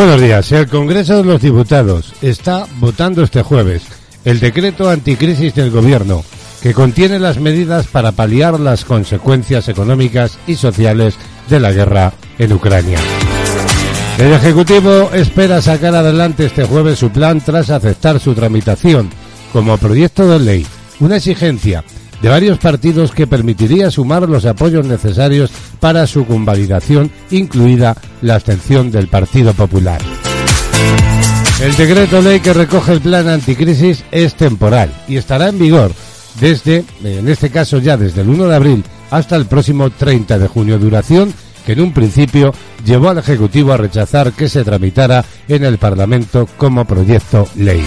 Buenos días. El Congreso de los Diputados está votando este jueves el decreto anticrisis del Gobierno, que contiene las medidas para paliar las consecuencias económicas y sociales de la guerra en Ucrania. El Ejecutivo espera sacar adelante este jueves su plan tras aceptar su tramitación como proyecto de ley, una exigencia de varios partidos que permitiría sumar los apoyos necesarios para su convalidación, incluida la abstención del Partido Popular. El decreto ley que recoge el plan anticrisis es temporal y estará en vigor desde, en este caso ya desde el 1 de abril hasta el próximo 30 de junio, duración que en un principio llevó al Ejecutivo a rechazar que se tramitara en el Parlamento como proyecto ley.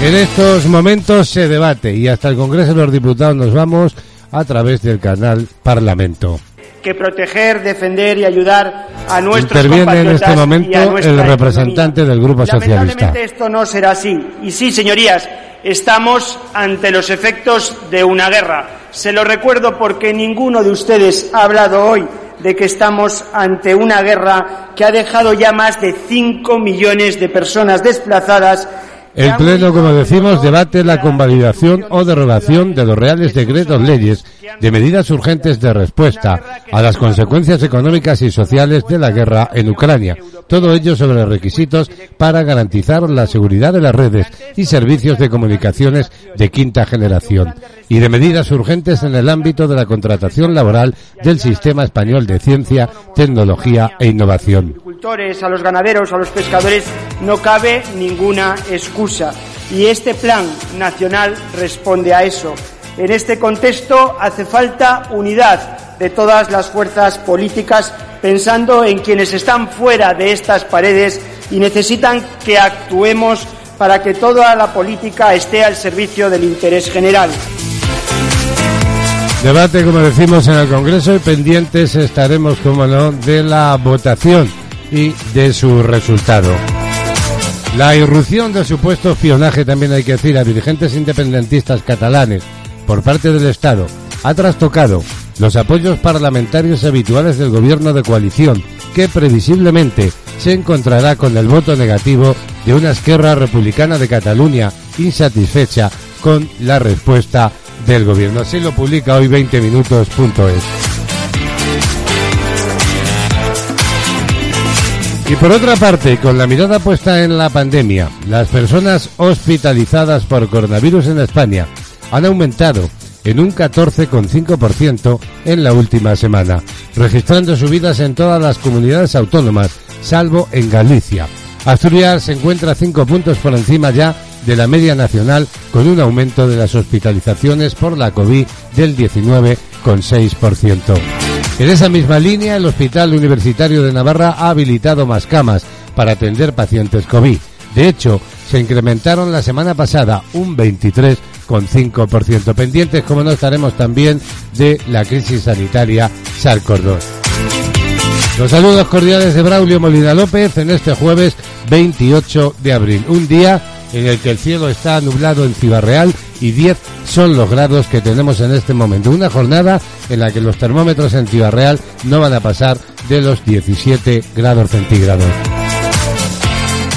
En estos momentos se debate y hasta el Congreso de los Diputados nos vamos a través del canal Parlamento. Que proteger, defender y ayudar a nuestros Interviene en este momento el representante del Grupo Socialista. Lamentablemente esto no será así. Y sí, señorías, estamos ante los efectos de una guerra. Se lo recuerdo porque ninguno de ustedes ha hablado hoy de que estamos ante una guerra que ha dejado ya más de 5 millones de personas desplazadas el Pleno, como decimos, debate la convalidación o derogación de los reales decretos leyes de medidas urgentes de respuesta a las consecuencias económicas y sociales de la guerra en Ucrania. Todo ello sobre requisitos para garantizar la seguridad de las redes y servicios de comunicaciones de quinta generación y de medidas urgentes en el ámbito de la contratación laboral del sistema español de ciencia, tecnología e innovación. A los ganaderos, a los pescadores, no cabe ninguna excusa. Y este plan nacional responde a eso. En este contexto hace falta unidad de todas las fuerzas políticas pensando en quienes están fuera de estas paredes y necesitan que actuemos para que toda la política esté al servicio del interés general. Debate, como decimos, en el Congreso y pendientes estaremos, como no, de la votación y de su resultado. La irrupción del supuesto espionaje, también hay que decir, a dirigentes independentistas catalanes por parte del Estado ha trastocado los apoyos parlamentarios habituales del gobierno de coalición, que previsiblemente se encontrará con el voto negativo de una esquerra republicana de Cataluña insatisfecha con la respuesta del gobierno. Así lo publica hoy 20minutos.es. Y por otra parte, con la mirada puesta en la pandemia, las personas hospitalizadas por coronavirus en España han aumentado en un 14,5% en la última semana, registrando subidas en todas las comunidades autónomas, salvo en Galicia. Asturias se encuentra cinco puntos por encima ya de la media nacional, con un aumento de las hospitalizaciones por la COVID del 19,6%. En esa misma línea, el Hospital Universitario de Navarra ha habilitado más camas para atender pacientes COVID. De hecho, se incrementaron la semana pasada un 23,5%. Pendientes, como no estaremos también, de la crisis sanitaria SARS-CoV-2. Los saludos cordiales de Braulio Molina López en este jueves 28 de abril, un día en el que el cielo está nublado en Ciudad Real y 10 son los grados que tenemos en este momento. Una jornada en la que los termómetros en Ciudad Real no van a pasar de los 17 grados centígrados.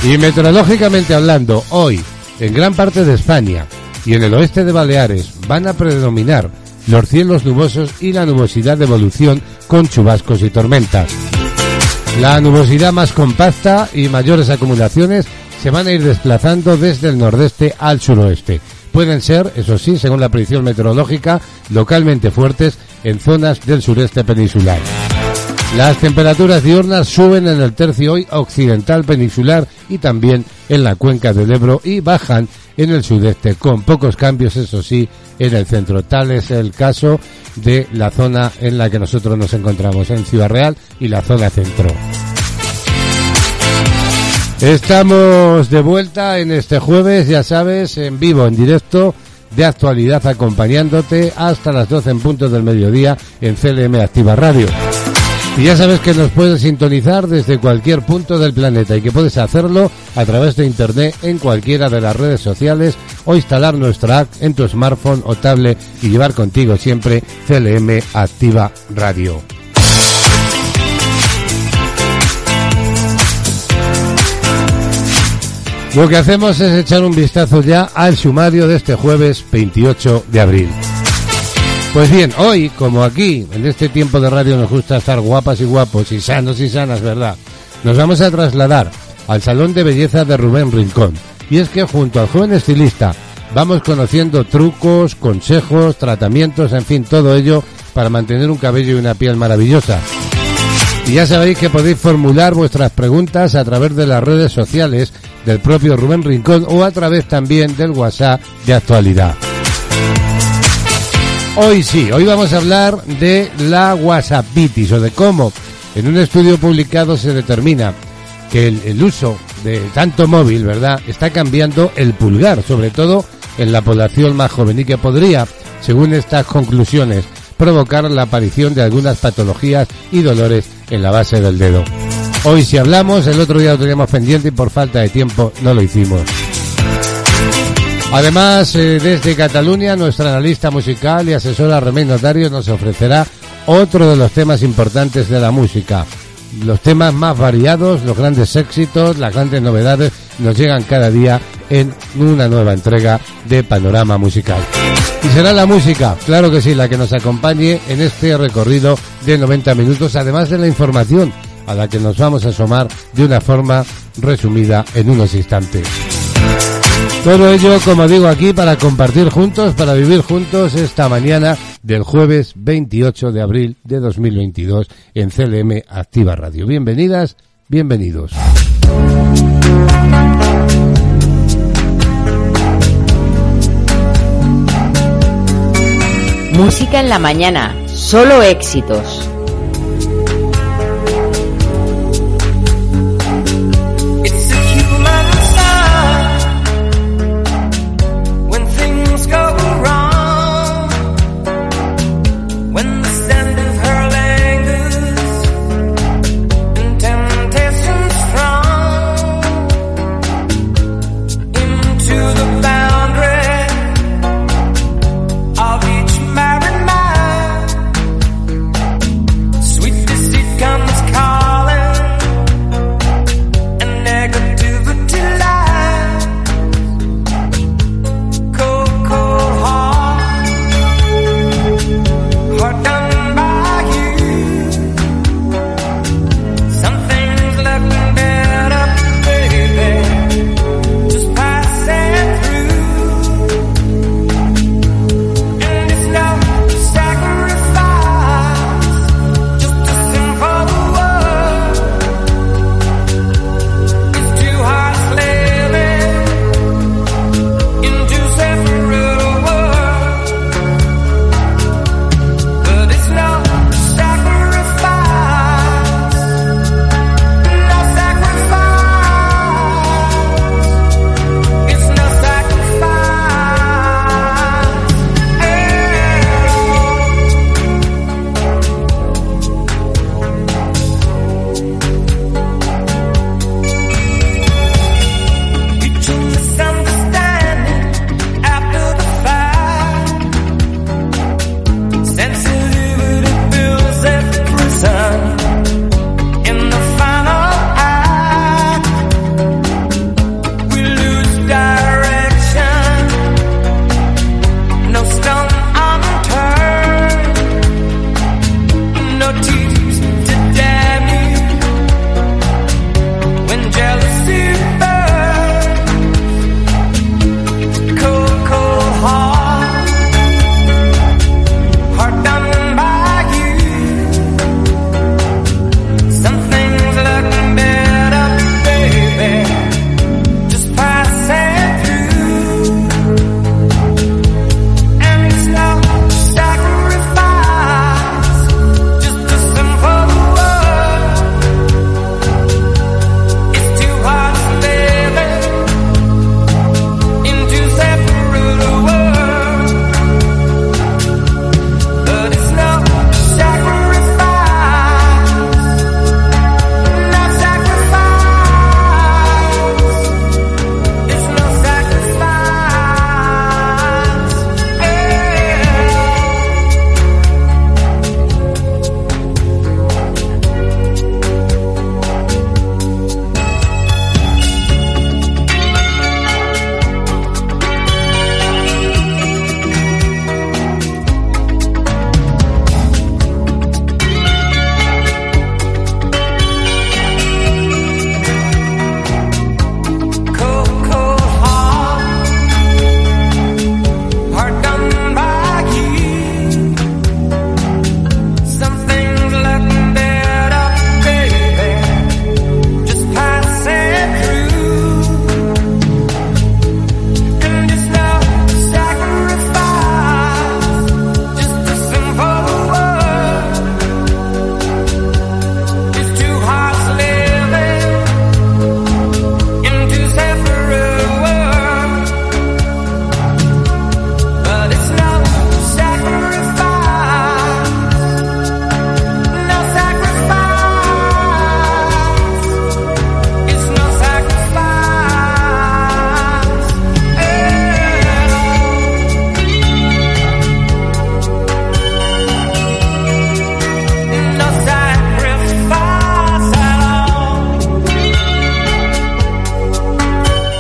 Y meteorológicamente hablando, hoy, en gran parte de España y en el oeste de Baleares van a predominar los cielos nubosos y la nubosidad de evolución con chubascos y tormentas. La nubosidad más compacta y mayores acumulaciones se van a ir desplazando desde el nordeste al suroeste. Pueden ser, eso sí, según la predicción meteorológica, localmente fuertes en zonas del sureste peninsular. Las temperaturas diurnas suben en el tercio hoy occidental peninsular y también en la cuenca del Ebro y bajan en el sudeste, con pocos cambios, eso sí, en el centro. Tal es el caso de la zona en la que nosotros nos encontramos, en Ciudad Real y la zona centro. Estamos de vuelta en este jueves, ya sabes, en vivo, en directo, de actualidad, acompañándote hasta las 12 en punto del mediodía en CLM Activa Radio. Y ya sabes que nos puedes sintonizar desde cualquier punto del planeta y que puedes hacerlo a través de internet en cualquiera de las redes sociales o instalar nuestra app en tu smartphone o tablet y llevar contigo siempre CLM Activa Radio. Lo que hacemos es echar un vistazo ya al sumario de este jueves 28 de abril. Pues bien, hoy, como aquí, en este tiempo de radio nos gusta estar guapas y guapos y sanos y sanas, ¿verdad? Nos vamos a trasladar al Salón de Belleza de Rubén Rincón. Y es que junto al joven estilista vamos conociendo trucos, consejos, tratamientos, en fin, todo ello para mantener un cabello y una piel maravillosa. Y ya sabéis que podéis formular vuestras preguntas a través de las redes sociales del propio Rubén Rincón o a través también del WhatsApp de actualidad. Hoy sí, hoy vamos a hablar de la WhatsAppitis o de cómo en un estudio publicado se determina que el, el, uso de tanto móvil, ¿verdad?, está cambiando el pulgar, sobre todo en la población más joven y que podría, según estas conclusiones, provocar la aparición de algunas patologías y dolores en la base del dedo. Hoy si hablamos, el otro día lo teníamos pendiente y por falta de tiempo no lo hicimos. Además, eh, desde Cataluña, nuestra analista musical y asesora Remey Notario nos ofrecerá otro de los temas importantes de la música. Los temas más variados, los grandes éxitos, las grandes novedades nos llegan cada día en una nueva entrega de Panorama Musical. Y será la música, claro que sí, la que nos acompañe en este recorrido de 90 minutos, además de la información a la que nos vamos a asomar de una forma resumida en unos instantes. Todo ello, como digo aquí, para compartir juntos, para vivir juntos esta mañana del jueves 28 de abril de 2022 en CLM Activa Radio. Bienvenidas, bienvenidos. Música en la mañana, solo éxitos.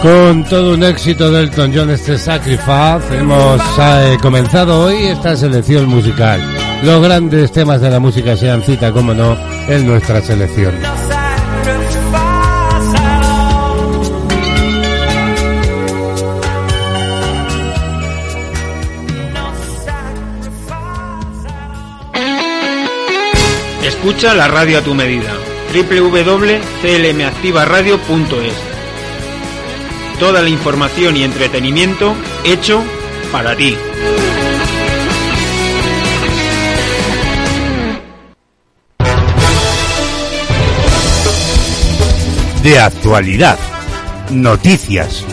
Con todo un éxito del Elton John este Sacrifice, hemos eh, comenzado hoy esta selección musical. Los grandes temas de la música sean cita, como no, en nuestra selección. Escucha la radio a tu medida. www.clmactivaradio.es Toda la información y entretenimiento hecho para ti. De actualidad. Noticias.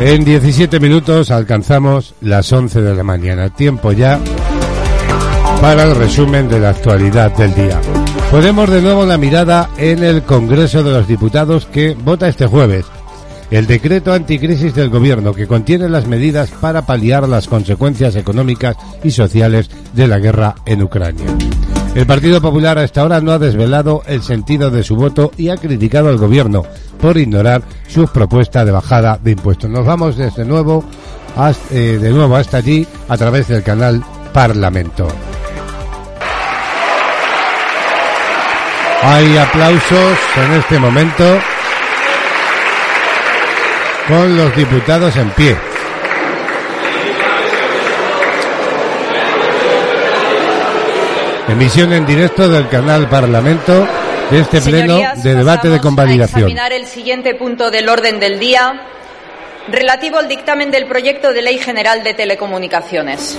En 17 minutos alcanzamos las 11 de la mañana. Tiempo ya para el resumen de la actualidad del día. Ponemos de nuevo la mirada en el Congreso de los Diputados que vota este jueves el decreto anticrisis del gobierno que contiene las medidas para paliar las consecuencias económicas y sociales de la guerra en Ucrania. El Partido Popular hasta ahora no ha desvelado el sentido de su voto y ha criticado al gobierno por ignorar su propuesta de bajada de impuestos. Nos vamos desde nuevo eh, de nuevo hasta allí a través del canal Parlamento. Hay aplausos en este momento con los diputados en pie. Emisión en directo del canal Parlamento de este pleno de debate de convalidación. A examinar el siguiente punto del orden del día relativo al dictamen del proyecto de Ley General de Telecomunicaciones.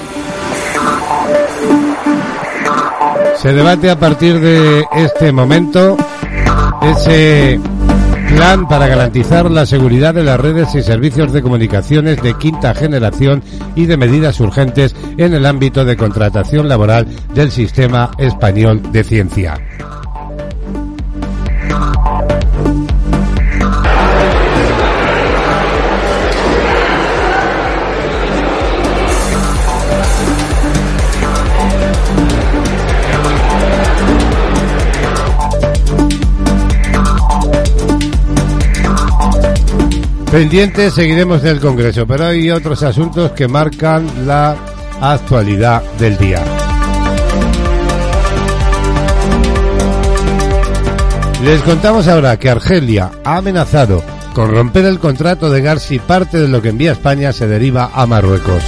Se debate a partir de este momento ese plan para garantizar la seguridad de las redes y servicios de comunicaciones de quinta generación y de medidas urgentes en el ámbito de contratación laboral del sistema español de ciencia. Pendientes seguiremos del Congreso, pero hay otros asuntos que marcan la actualidad del día. Les contamos ahora que Argelia ha amenazado con romper el contrato de gas si parte de lo que envía España se deriva a Marruecos.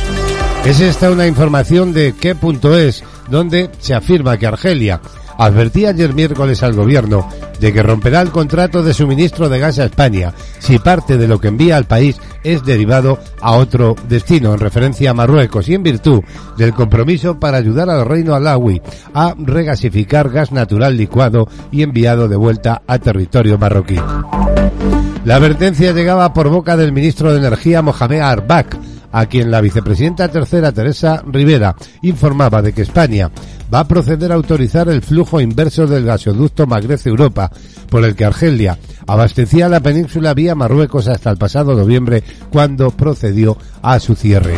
Es esta una información de qué.es donde se afirma que Argelia advertía ayer miércoles al gobierno de que romperá el contrato de suministro de gas a España si parte de lo que envía al país es derivado a otro destino, en referencia a Marruecos, y en virtud del compromiso para ayudar al reino alawi a regasificar gas natural licuado y enviado de vuelta a territorio marroquí. La advertencia llegaba por boca del ministro de Energía Mohamed Arbak, a quien la vicepresidenta tercera Teresa Rivera informaba de que España va a proceder a autorizar el flujo inverso del gasoducto Magrez-Europa, por el que Argelia abastecía la península vía Marruecos hasta el pasado noviembre, cuando procedió a su cierre.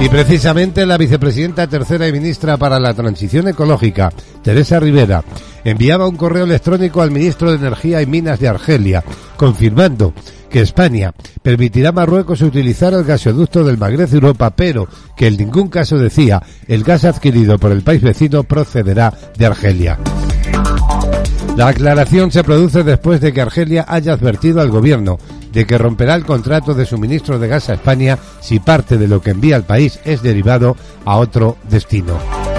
Y precisamente la vicepresidenta tercera y ministra para la Transición Ecológica, Teresa Rivera, enviaba un correo electrónico al ministro de Energía y Minas de Argelia, confirmando que España permitirá a Marruecos utilizar el gasoducto del Magreb Europa, pero que en ningún caso decía el gas adquirido por el país vecino procederá de Argelia. La aclaración se produce después de que Argelia haya advertido al gobierno de que romperá el contrato de suministro de gas a España si parte de lo que envía al país es derivado a otro destino.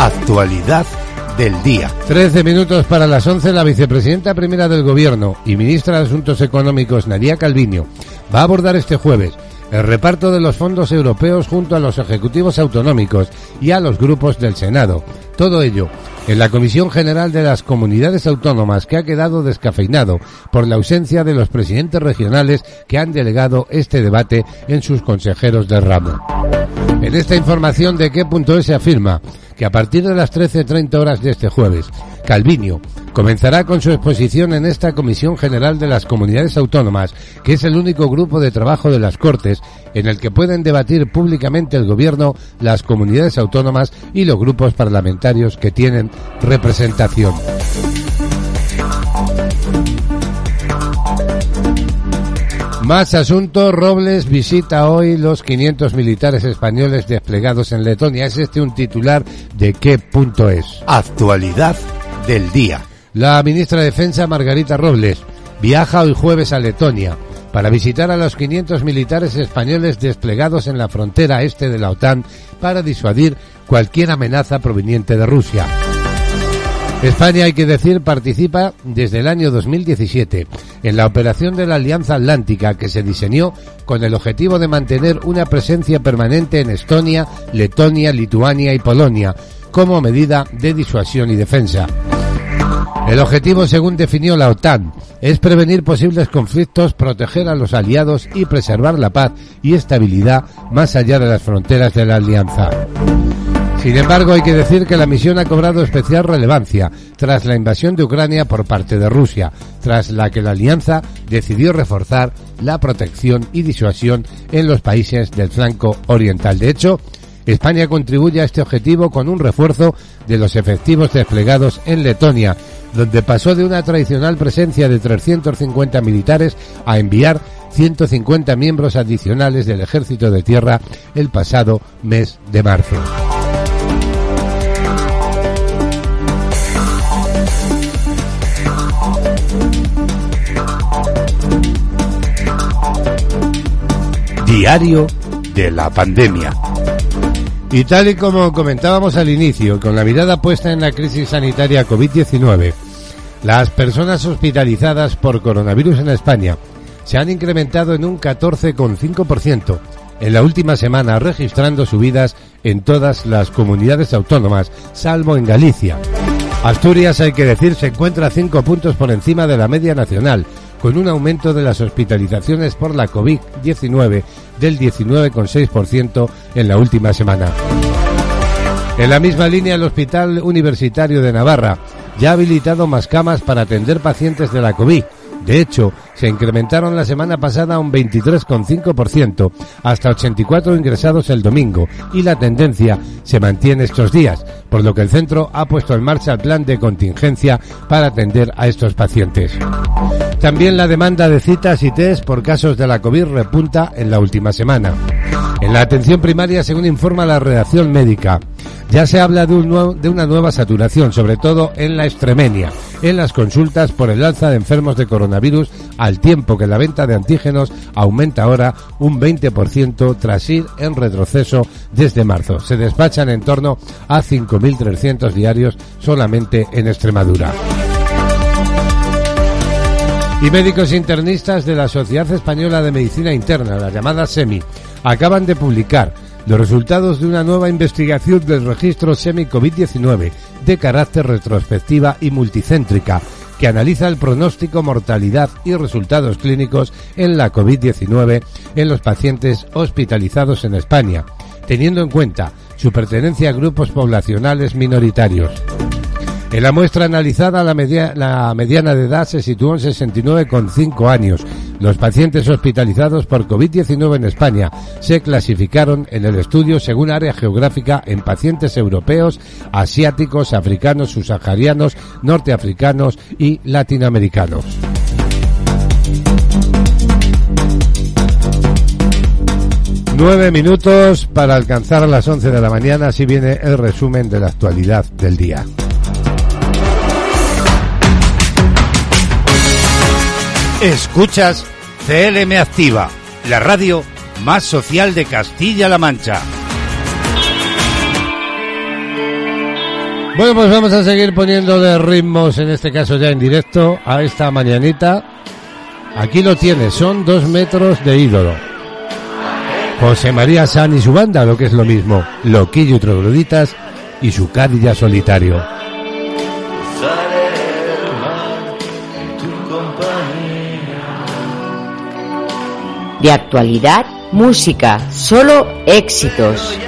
Actualidad del día. Trece minutos para las once, la vicepresidenta primera del Gobierno y ministra de Asuntos Económicos, Nadia Calviño, va a abordar este jueves el reparto de los fondos europeos junto a los ejecutivos autonómicos y a los grupos del Senado. Todo ello en la Comisión General de las Comunidades Autónomas que ha quedado descafeinado por la ausencia de los presidentes regionales que han delegado este debate en sus consejeros de ramo. En esta información de qué punto se afirma que a partir de las 13.30 horas de este jueves, Calviño comenzará con su exposición en esta Comisión General de las Comunidades Autónomas, que es el único grupo de trabajo de las Cortes en el que pueden debatir públicamente el Gobierno, las comunidades autónomas y los grupos parlamentarios que tienen representación. Más asuntos. Robles visita hoy los 500 militares españoles desplegados en Letonia. Es este un titular de qué punto es. Actualidad del día. La ministra de Defensa, Margarita Robles, viaja hoy jueves a Letonia para visitar a los 500 militares españoles desplegados en la frontera este de la OTAN para disuadir cualquier amenaza proveniente de Rusia. España, hay que decir, participa desde el año 2017 en la operación de la Alianza Atlántica que se diseñó con el objetivo de mantener una presencia permanente en Estonia, Letonia, Lituania y Polonia como medida de disuasión y defensa. El objetivo, según definió la OTAN, es prevenir posibles conflictos, proteger a los aliados y preservar la paz y estabilidad más allá de las fronteras de la alianza. Sin embargo, hay que decir que la misión ha cobrado especial relevancia tras la invasión de Ucrania por parte de Rusia, tras la que la alianza decidió reforzar la protección y disuasión en los países del flanco oriental. De hecho, España contribuye a este objetivo con un refuerzo de los efectivos desplegados en Letonia, donde pasó de una tradicional presencia de 350 militares a enviar 150 miembros adicionales del Ejército de Tierra el pasado mes de marzo. Diario de la pandemia. Y tal y como comentábamos al inicio, con la mirada puesta en la crisis sanitaria COVID-19, las personas hospitalizadas por coronavirus en España se han incrementado en un 14,5% en la última semana, registrando subidas en todas las comunidades autónomas, salvo en Galicia. Asturias, hay que decir, se encuentra cinco puntos por encima de la media nacional, con un aumento de las hospitalizaciones por la COVID-19 del 19,6% en la última semana. En la misma línea, el Hospital Universitario de Navarra ya ha habilitado más camas para atender pacientes de la COVID. De hecho, se incrementaron la semana pasada un 23,5%, hasta 84 ingresados el domingo, y la tendencia se mantiene estos días, por lo que el centro ha puesto en marcha el plan de contingencia para atender a estos pacientes. También la demanda de citas y test por casos de la COVID repunta en la última semana. En la atención primaria, según informa la redacción médica, ya se habla de, de, una nueva saturación, sobre todo en la extremenia, en las consultas por el alza de enfermos de coronavirus, al tiempo que la venta de antígenos aumenta ahora un 20% tras ir en retroceso desde marzo. Se despachan en torno a 5.300 diarios solamente en Extremadura. Y médicos internistas de la Sociedad Española de Medicina Interna, la llamada SEMI, acaban de publicar los resultados de una nueva investigación del registro SEMI-COVID-19 de carácter retrospectiva y multicéntrica que analiza el pronóstico, mortalidad y resultados clínicos en la COVID-19 en los pacientes hospitalizados en España, teniendo en cuenta su pertenencia a grupos poblacionales minoritarios. En la muestra analizada, la, la, mediana de edad se situó en 69,5 años. Los pacientes hospitalizados por COVID-19 en España se clasificaron en el estudio según área geográfica en pacientes europeos, asiáticos, africanos, subsaharianos, norteafricanos y latinoamericanos. Nueve minutos para alcanzar las once de la mañana, así viene el resumen de la actualidad del día. Escuchas CLM Activa, la radio más social de Castilla-La Mancha. Bueno, pues vamos a seguir poniéndole ritmos, en este caso ya en directo, a esta mañanita. Aquí lo tienes, son dos metros de ídolo. José María San y su banda, lo que es lo mismo, Loquillo y Trogloditas y su cadilla solitario. De actualidad Música, solo éxitos.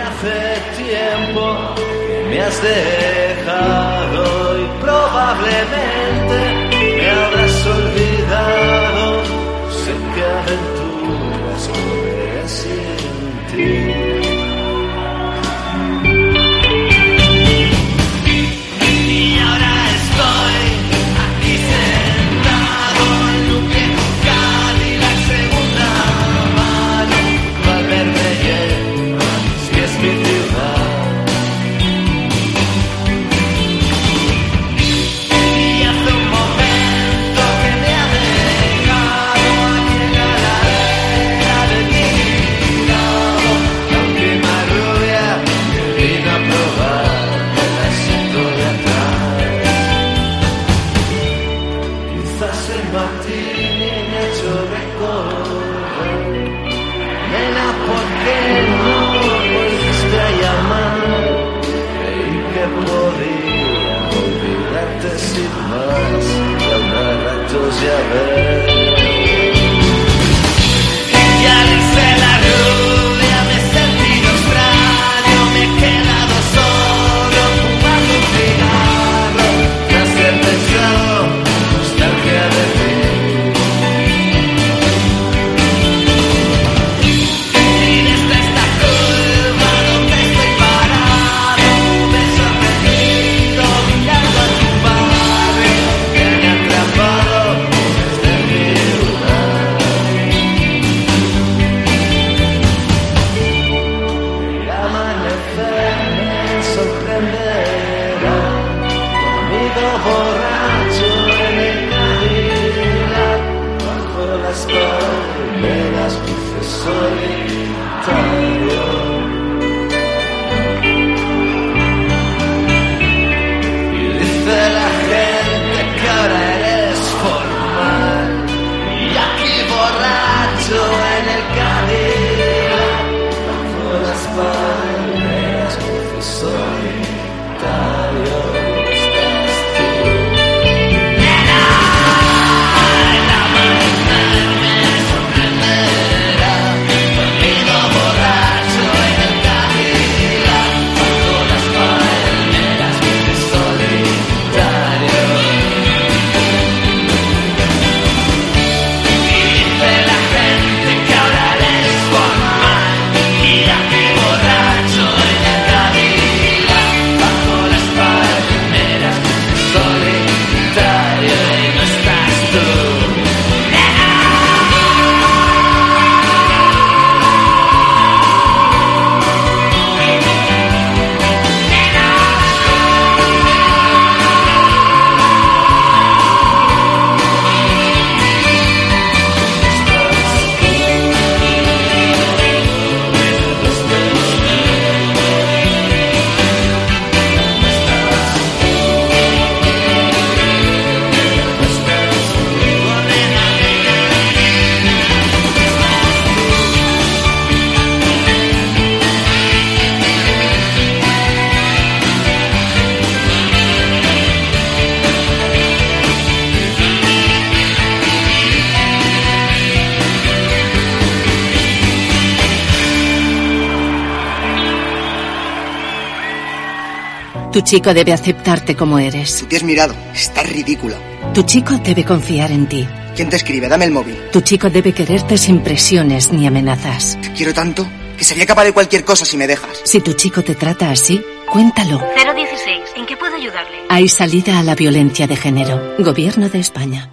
Tu chico debe aceptarte como eres. Te has mirado. Estás ridícula. Tu chico debe confiar en ti. ¿Quién te escribe? Dame el móvil. Tu chico debe quererte sin presiones ni amenazas. Te quiero tanto que sería capaz de cualquier cosa si me dejas. Si tu chico te trata así, cuéntalo. 016. ¿En qué puedo ayudarle? Hay salida a la violencia de género. Gobierno de España.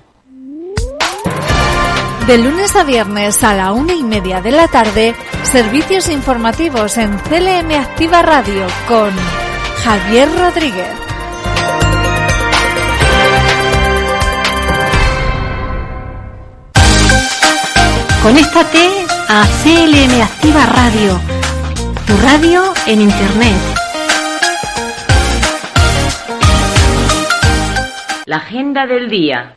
De lunes a viernes a la una y media de la tarde, servicios informativos en CLM Activa Radio con Javier Rodríguez. Conéctate a CLM Activa Radio, tu radio en Internet. La agenda del día.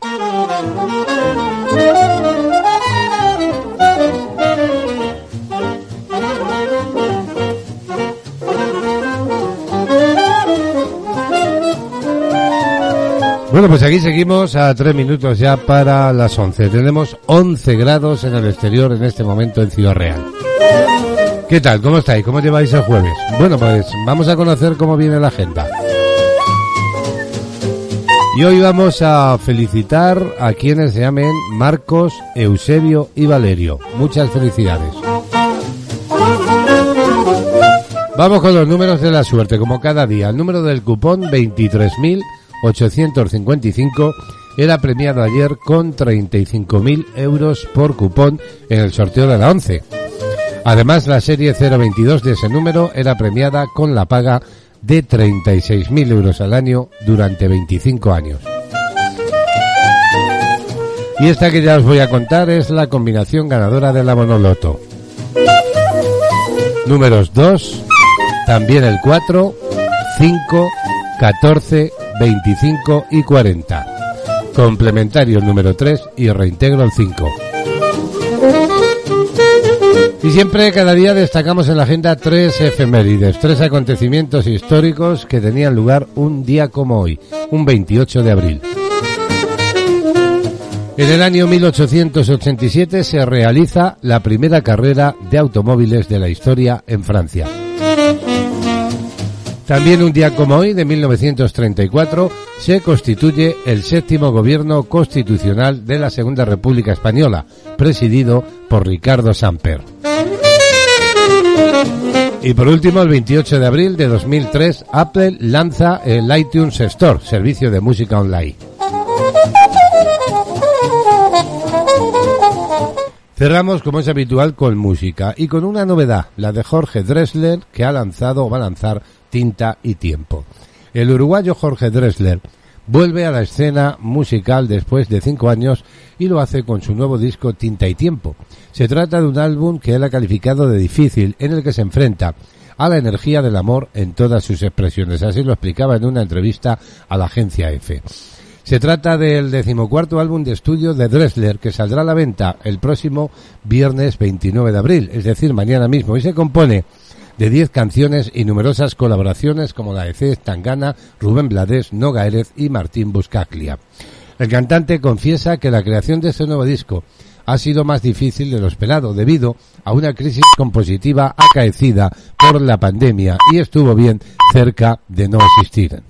Bueno, pues aquí seguimos a tres minutos ya para las 11. Tenemos 11 grados en el exterior en este momento en Ciudad Real. ¿Qué tal? ¿Cómo estáis? ¿Cómo lleváis el jueves? Bueno, pues vamos a conocer cómo viene la agenda. Y hoy vamos a felicitar a quienes se llamen Marcos, Eusebio y Valerio. Muchas felicidades. Vamos con los números de la suerte, como cada día. El número del cupón 23.855 era premiado ayer con 35.000 euros por cupón en el sorteo de la 11. Además, la serie 022 de ese número era premiada con la paga de 36.000 euros al año durante 25 años. Y esta que ya os voy a contar es la combinación ganadora de la Monoloto. Números 2, también el 4, 5, 14, 25 y 40. Complementario número 3 y reintegro el 5. Y siempre, cada día, destacamos en la agenda tres efemérides, tres acontecimientos históricos que tenían lugar un día como hoy, un 28 de abril. En el año 1887 se realiza la primera carrera de automóviles de la historia en Francia. También un día como hoy, de 1934, se constituye el séptimo gobierno constitucional de la Segunda República Española, presidido por Ricardo Samper. Y por último, el 28 de abril de 2003, Apple lanza el iTunes Store, servicio de música online. Cerramos, como es habitual, con música y con una novedad, la de Jorge Dressler, que ha lanzado o va a lanzar Tinta y Tiempo. El uruguayo Jorge Dressler vuelve a la escena musical después de cinco años y lo hace con su nuevo disco Tinta y Tiempo. Se trata de un álbum que él ha calificado de difícil, en el que se enfrenta a la energía del amor en todas sus expresiones. Así lo explicaba en una entrevista a la agencia F. Se trata del decimocuarto álbum de estudio de Dressler que saldrá a la venta el próximo viernes 29 de abril, es decir, mañana mismo, y se compone de 10 canciones y numerosas colaboraciones como la de Cés Tangana, Rubén Blades, Noga y Martín Buscaglia. El cantante confiesa que la creación de este nuevo disco ha sido más difícil de lo esperado debido a una crisis compositiva acaecida por la pandemia y estuvo bien cerca de no existir.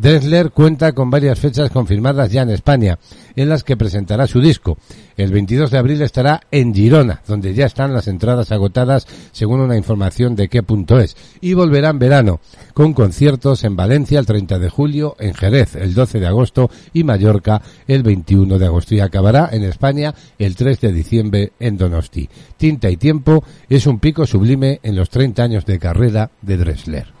Dressler cuenta con varias fechas confirmadas ya en España, en las que presentará su disco. El 22 de abril estará en Girona, donde ya están las entradas agotadas según una información de qué punto es. Y volverá en verano, con conciertos en Valencia el 30 de julio, en Jerez el 12 de agosto y Mallorca el 21 de agosto. Y acabará en España el 3 de diciembre en Donosti. Tinta y Tiempo es un pico sublime en los 30 años de carrera de Dressler.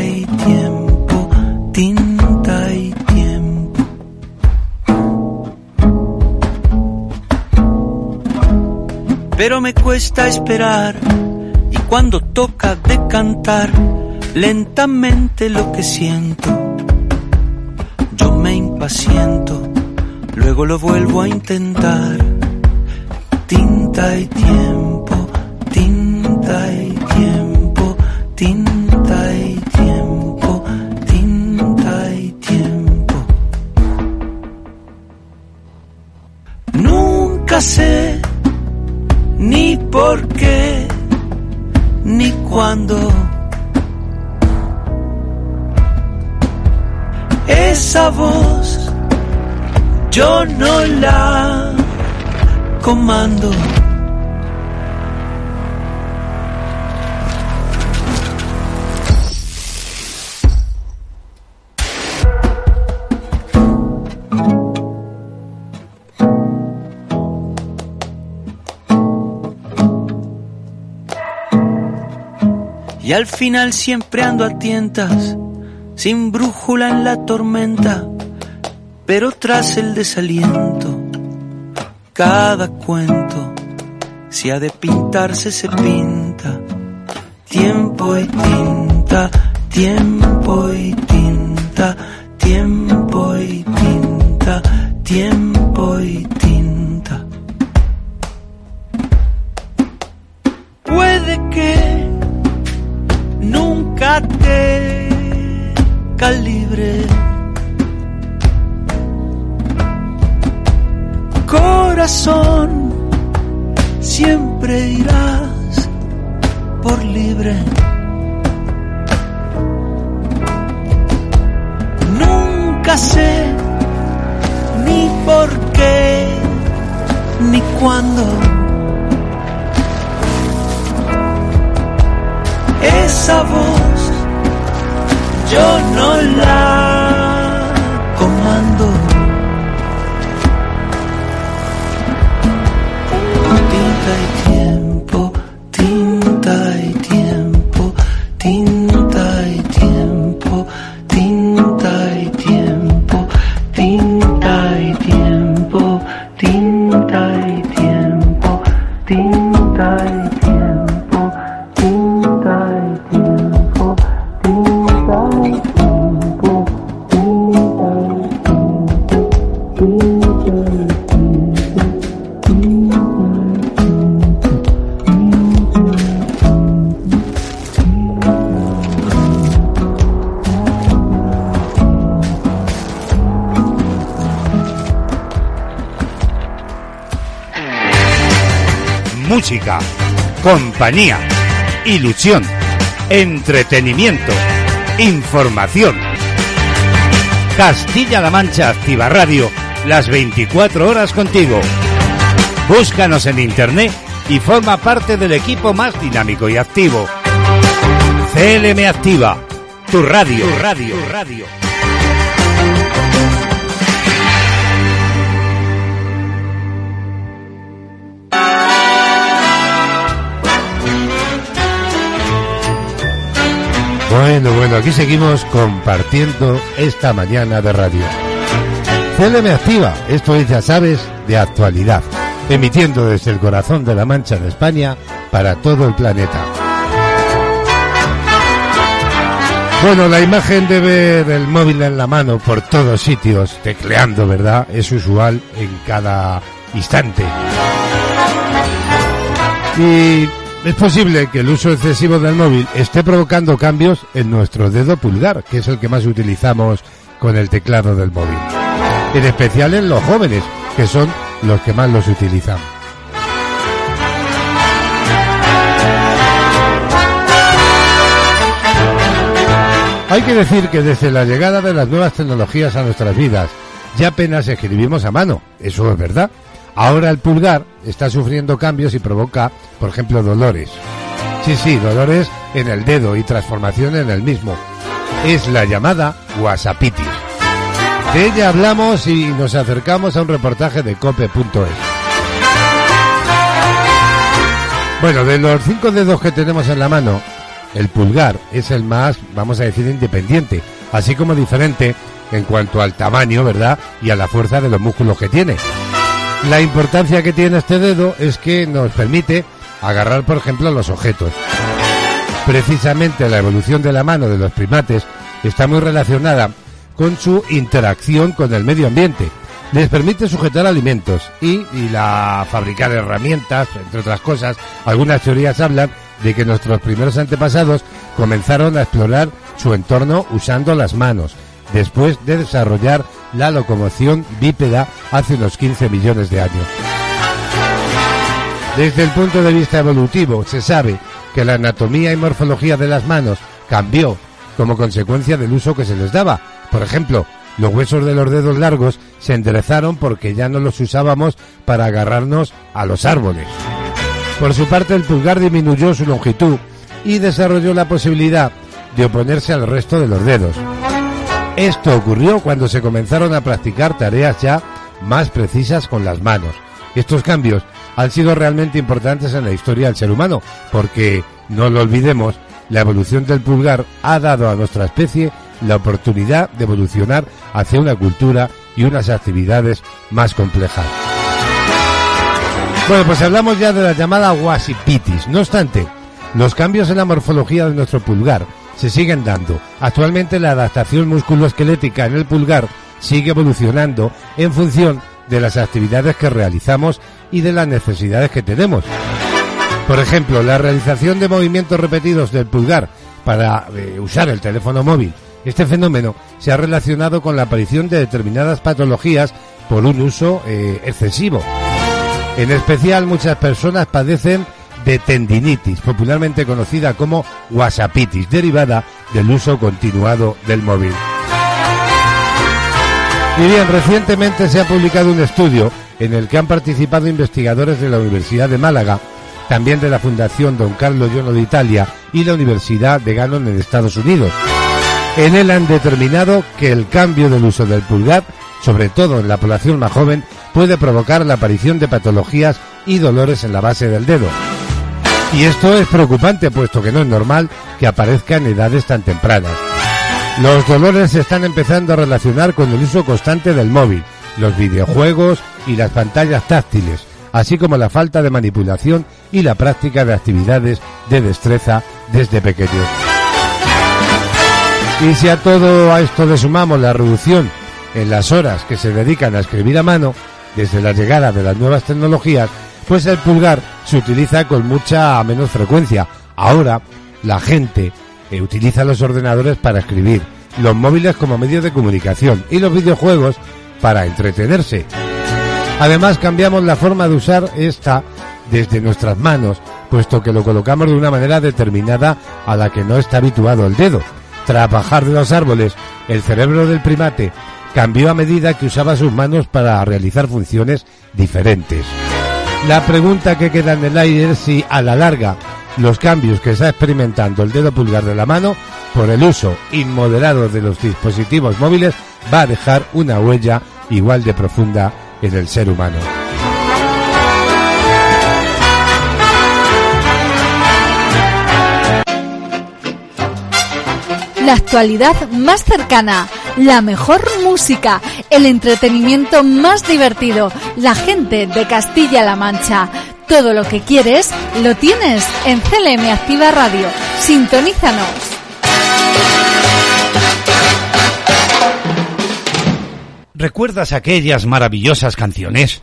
y Pero me cuesta esperar y cuando toca decantar lentamente lo que siento, yo me impaciento, luego lo vuelvo a intentar. Tinta y tiempo, tinta y comando. y al final siempre ando a tientas, sin brújula en la tormenta, pero tras el desaliento, cada cuento, si ha de pintarse se pinta, tiempo y tinta, tiempo y tinta, tiempo y tinta, tiempo y tinta. Corazón, siempre irás por libre. Nunca sé ni por qué ni cuándo. Esa voz yo no la compañía, ilusión, entretenimiento, información. Castilla-La Mancha Activa Radio, las 24 horas contigo. Búscanos en internet y forma parte del equipo más dinámico y activo. CLM Activa, tu radio, radio, tu radio. Bueno, bueno, aquí seguimos compartiendo esta mañana de radio. CLM Activa, esto es, ya sabes, de actualidad, emitiendo desde el corazón de la Mancha de España para todo el planeta. Bueno, la imagen de ver el móvil en la mano por todos sitios, tecleando, ¿verdad? Es usual en cada instante. Y es posible que el uso excesivo del móvil esté provocando cambios en nuestro dedo pulgar, que es el que más utilizamos con el teclado del móvil. En especial en los jóvenes, que son los que más los utilizan. Hay que decir que desde la llegada de las nuevas tecnologías a nuestras vidas, ya apenas escribimos a mano, eso es verdad. Ahora el pulgar está sufriendo cambios y provoca, por ejemplo, dolores. Sí, sí, dolores en el dedo y transformación en el mismo. Es la llamada WhatsAppitis. De ella hablamos y nos acercamos a un reportaje de cope.es. Bueno, de los cinco dedos que tenemos en la mano, el pulgar es el más, vamos a decir, independiente, así como diferente en cuanto al tamaño, ¿verdad? Y a la fuerza de los músculos que tiene. La importancia que tiene este dedo es que nos permite agarrar, por ejemplo, los objetos. Precisamente la evolución de la mano de los primates está muy relacionada con su interacción con el medio ambiente. Les permite sujetar alimentos y, y la fabricar herramientas, entre otras cosas. Algunas teorías hablan de que nuestros primeros antepasados comenzaron a explorar su entorno usando las manos, después de desarrollar la locomoción bípeda hace unos 15 millones de años. Desde el punto de vista evolutivo, se sabe que la anatomía y morfología de las manos cambió como consecuencia del uso que se les daba. Por ejemplo, los huesos de los dedos largos se enderezaron porque ya no los usábamos para agarrarnos a los árboles. Por su parte, el pulgar disminuyó su longitud y desarrolló la posibilidad de oponerse al resto de los dedos. Esto ocurrió cuando se comenzaron a practicar tareas ya más precisas con las manos. Estos cambios han sido realmente importantes en la historia del ser humano, porque, no lo olvidemos, la evolución del pulgar ha dado a nuestra especie la oportunidad de evolucionar hacia una cultura y unas actividades más complejas. Bueno, pues hablamos ya de la llamada guasipitis. No obstante, los cambios en la morfología de nuestro pulgar se siguen dando. Actualmente la adaptación musculoesquelética en el pulgar sigue evolucionando en función de las actividades que realizamos y de las necesidades que tenemos. Por ejemplo, la realización de movimientos repetidos del pulgar para eh, usar el teléfono móvil. Este fenómeno se ha relacionado con la aparición de determinadas patologías por un uso eh, excesivo. En especial, muchas personas padecen de tendinitis, popularmente conocida como wasapitis, derivada del uso continuado del móvil. Y bien, recientemente se ha publicado un estudio en el que han participado investigadores de la Universidad de Málaga, también de la Fundación Don Carlo Giono de Italia y la Universidad de Gannon en Estados Unidos. En él han determinado que el cambio del uso del pulgar, sobre todo en la población más joven, puede provocar la aparición de patologías y dolores en la base del dedo. Y esto es preocupante, puesto que no es normal que aparezca en edades tan tempranas. Los dolores se están empezando a relacionar con el uso constante del móvil, los videojuegos y las pantallas táctiles, así como la falta de manipulación y la práctica de actividades de destreza desde pequeños. Y si a todo a esto le sumamos la reducción en las horas que se dedican a escribir a mano, desde la llegada de las nuevas tecnologías, pues el pulgar se utiliza con mucha menos frecuencia. Ahora la gente eh, utiliza los ordenadores para escribir, los móviles como medio de comunicación y los videojuegos para entretenerse. Además cambiamos la forma de usar esta desde nuestras manos, puesto que lo colocamos de una manera determinada a la que no está habituado el dedo. Tras bajar de los árboles, el cerebro del primate cambió a medida que usaba sus manos para realizar funciones diferentes. La pregunta que queda en el aire es si a la larga los cambios que está experimentando el dedo pulgar de la mano por el uso inmoderado de los dispositivos móviles va a dejar una huella igual de profunda en el ser humano. La actualidad más cercana, la mejor música, el entretenimiento más divertido, la gente de Castilla-La Mancha. Todo lo que quieres lo tienes en CLM Activa Radio. Sintonízanos. ¿Recuerdas aquellas maravillosas canciones?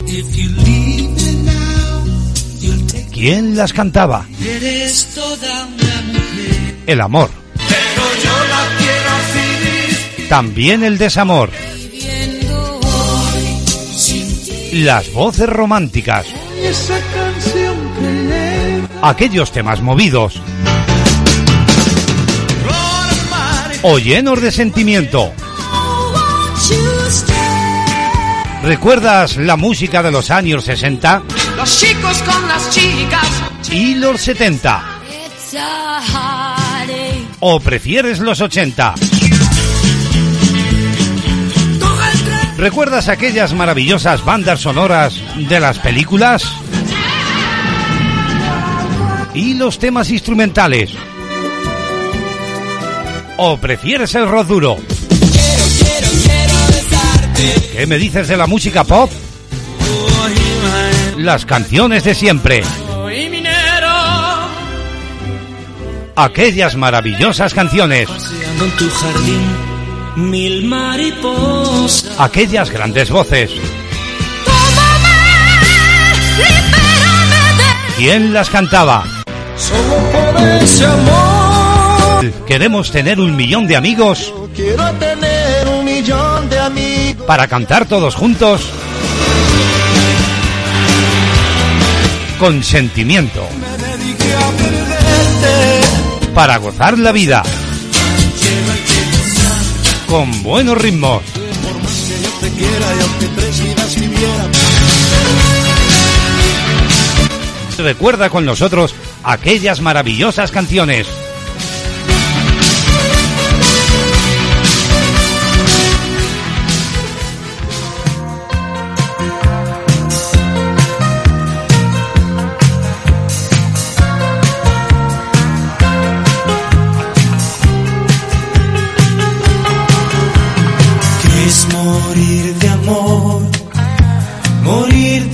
¿Quién las cantaba? Eres toda una mujer, El amor, pero yo la también el desamor, las voces románticas, aquellos temas movidos o llenos de sentimiento. ¿Recuerdas la música de los años 60 Los chicos con las chicas. y los 70? It's a heartache. ¿O prefieres los 80? ¿Recuerdas aquellas maravillosas bandas sonoras de las películas? ¿Y los temas instrumentales? ¿O prefieres el rock duro? ¿Qué me dices de la música pop? Las canciones de siempre. Aquellas maravillosas canciones. Mil mariposas. Aquellas grandes voces. ¿Quién las cantaba? Solo por ese amor. Queremos tener un millón de amigos Quiero tener un millón de amigos. para cantar todos juntos con sentimiento, Me dediqué a perderte. para gozar la vida con buenos ritmos. Recuerda con nosotros aquellas maravillosas canciones.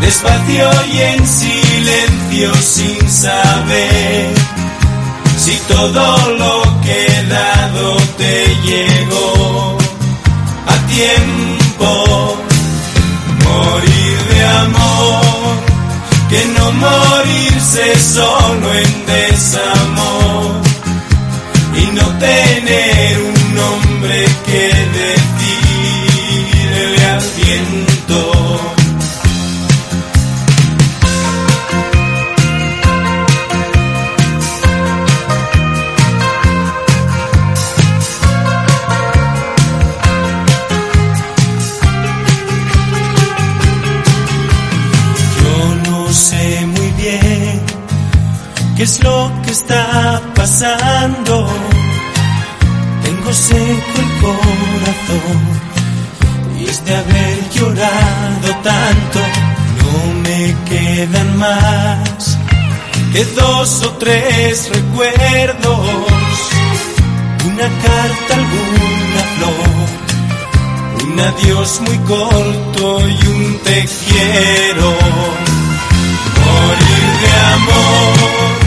despacio y en silencio sin saber si todo lo que he dado te llegó a tiempo, morir de amor, que no morirse solo en desamor y no tener un pasando. Tengo seco el corazón y es de haber llorado tanto. No me quedan más que dos o tres recuerdos. Una carta, alguna flor, un adiós muy corto y un te quiero. Morir de amor,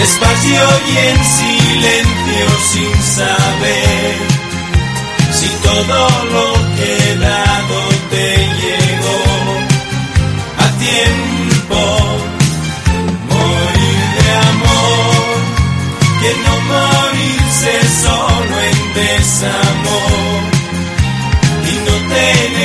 despacio y en silencio sin saber si todo lo que he dado te llegó a tiempo. Morir de amor, que no morirse solo en desamor y no tener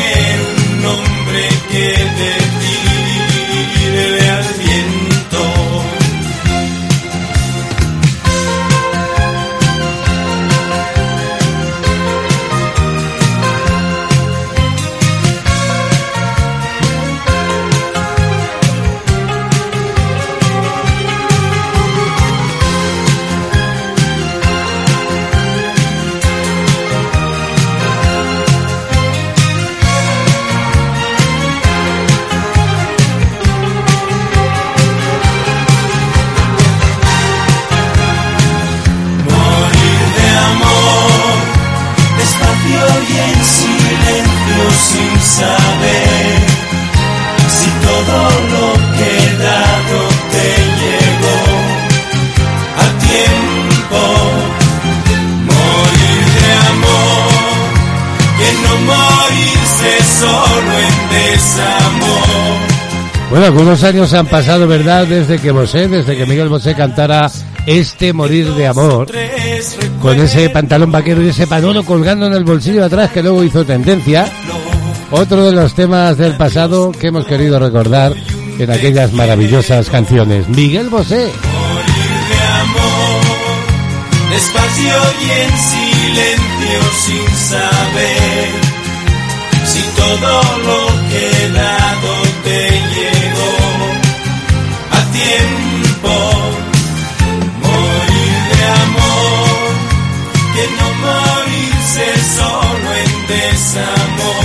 morirse solo en desamor. Bueno, algunos años han pasado, ¿verdad? Desde que Bosé, desde que Miguel Bosé cantara Este Morir de Amor, con ese pantalón vaquero y ese panuelo colgando en el bolsillo atrás que luego hizo tendencia. Otro de los temas del pasado que hemos querido recordar en aquellas maravillosas canciones. Miguel Bosé. de amor, despacio y en silencio sin saber todo lo que dado te llegó a tiempo. Morir de amor, que no morirse solo en desamor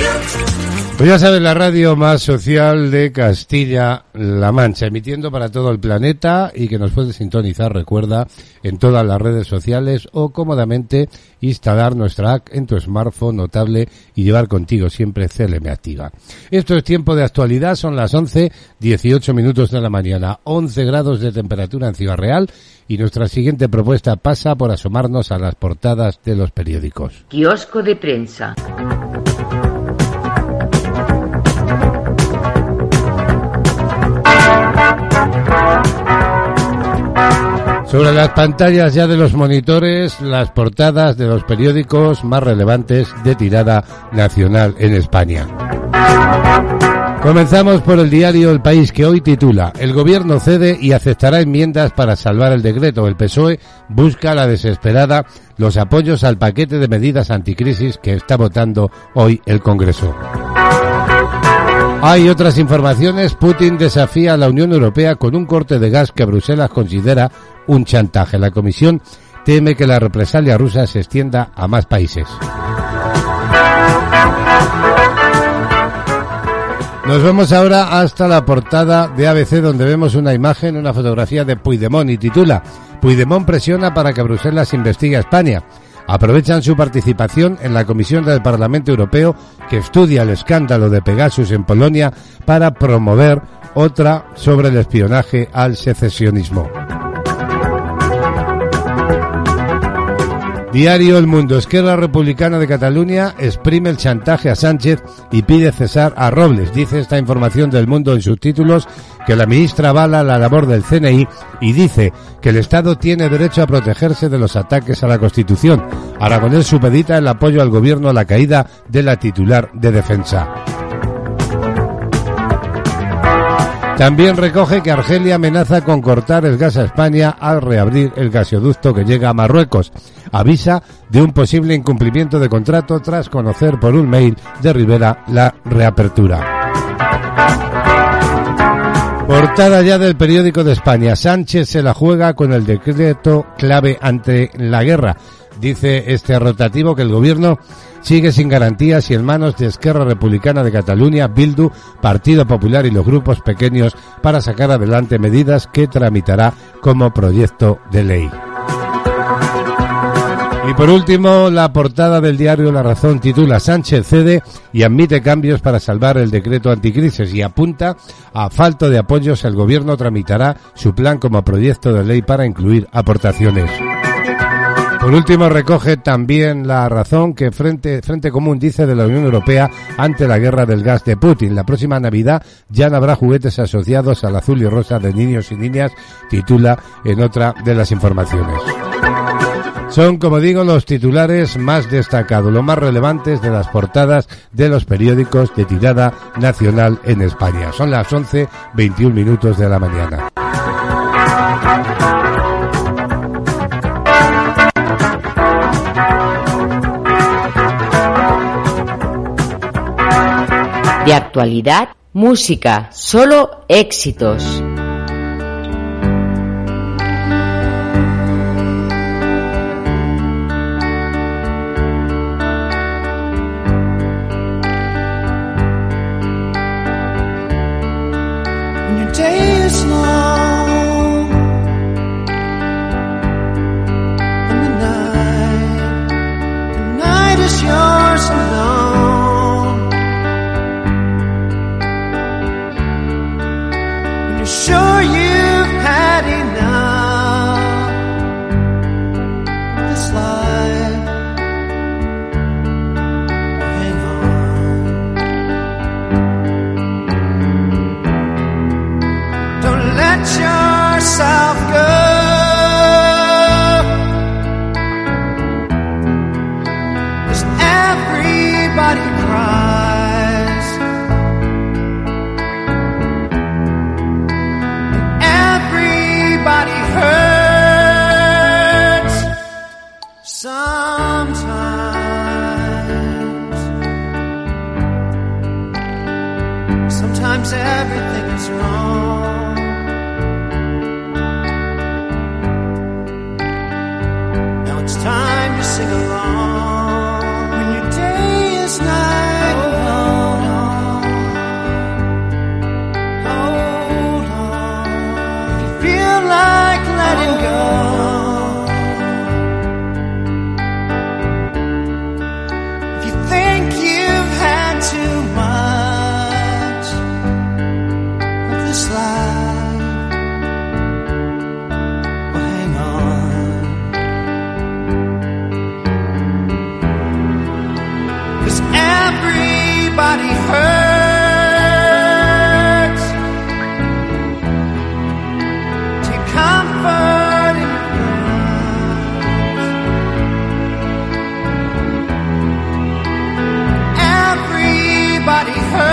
Pues ya sabes, la radio más social de Castilla-La Mancha, emitiendo para todo el planeta y que nos puedes sintonizar, recuerda, en todas las redes sociales o cómodamente instalar nuestra app en tu smartphone notable y llevar contigo siempre CLM Activa. Esto es tiempo de actualidad, son las 11, 18 minutos de la mañana, 11 grados de temperatura en Ciudad Real y nuestra siguiente propuesta pasa por asomarnos a las portadas de los periódicos. Kiosco de prensa. Sobre las pantallas ya de los monitores, las portadas de los periódicos más relevantes de tirada nacional en España. Comenzamos por el diario El País que hoy titula El gobierno cede y aceptará enmiendas para salvar el decreto. El PSOE busca la desesperada los apoyos al paquete de medidas anticrisis que está votando hoy el Congreso. Hay otras informaciones. Putin desafía a la Unión Europea con un corte de gas que Bruselas considera un chantaje. La Comisión teme que la represalia rusa se extienda a más países. Nos vamos ahora hasta la portada de ABC donde vemos una imagen, una fotografía de Puigdemont y titula Puigdemont presiona para que Bruselas investigue a España. Aprovechan su participación en la Comisión del Parlamento Europeo que estudia el escándalo de Pegasus en Polonia para promover otra sobre el espionaje al secesionismo. Diario El Mundo. Esquerra Republicana de Cataluña exprime el chantaje a Sánchez y pide cesar a Robles. Dice esta información del Mundo en sus títulos que la ministra avala la labor del CNI y dice que el Estado tiene derecho a protegerse de los ataques a la Constitución. Aragonés supedita el apoyo al gobierno a la caída de la titular de defensa. También recoge que Argelia amenaza con cortar el gas a España al reabrir el gasoducto que llega a Marruecos. Avisa de un posible incumplimiento de contrato tras conocer por un mail de Rivera la reapertura. Portada ya del periódico de España. Sánchez se la juega con el decreto clave ante la guerra. Dice este rotativo que el gobierno sigue sin garantías y en manos de Esquerra Republicana de Cataluña, Bildu, Partido Popular y los grupos pequeños para sacar adelante medidas que tramitará como proyecto de ley. Y por último, la portada del diario La Razón titula Sánchez cede y admite cambios para salvar el decreto anticrisis y apunta a falta de apoyos el gobierno tramitará su plan como proyecto de ley para incluir aportaciones. Por último, recoge también la razón que Frente, Frente Común dice de la Unión Europea ante la guerra del gas de Putin. La próxima Navidad ya no habrá juguetes asociados al azul y rosa de niños y niñas, titula en otra de las informaciones. Son, como digo, los titulares más destacados, los más relevantes de las portadas de los periódicos de tirada nacional en España. Son las 11, 21 minutos de la mañana. De actualidad, música, solo éxitos. somebody hurt.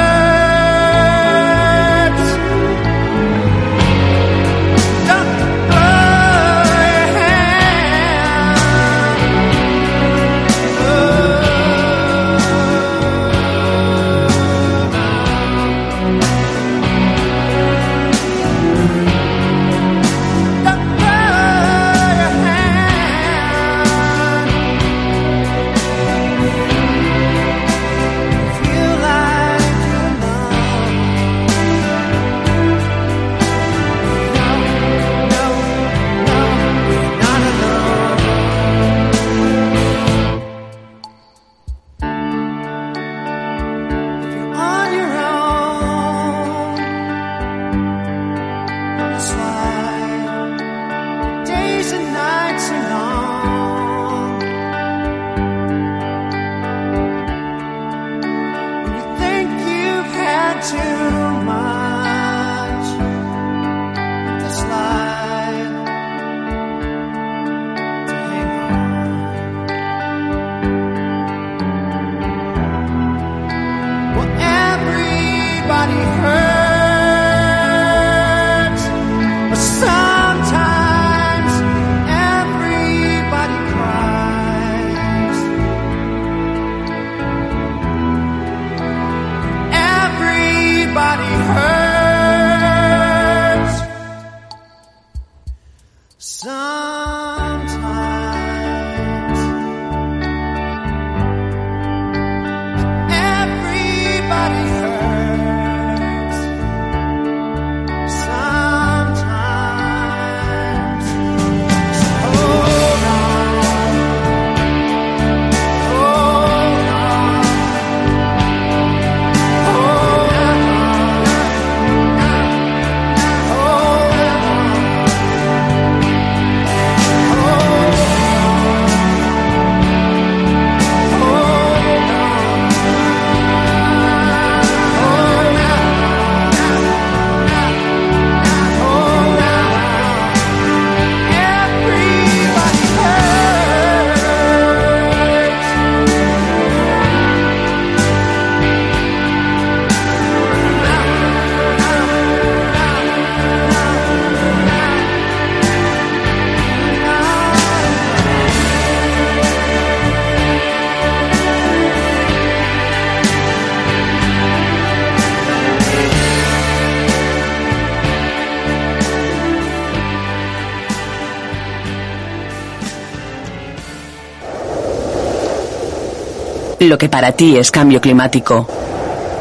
Lo que para ti es cambio climático,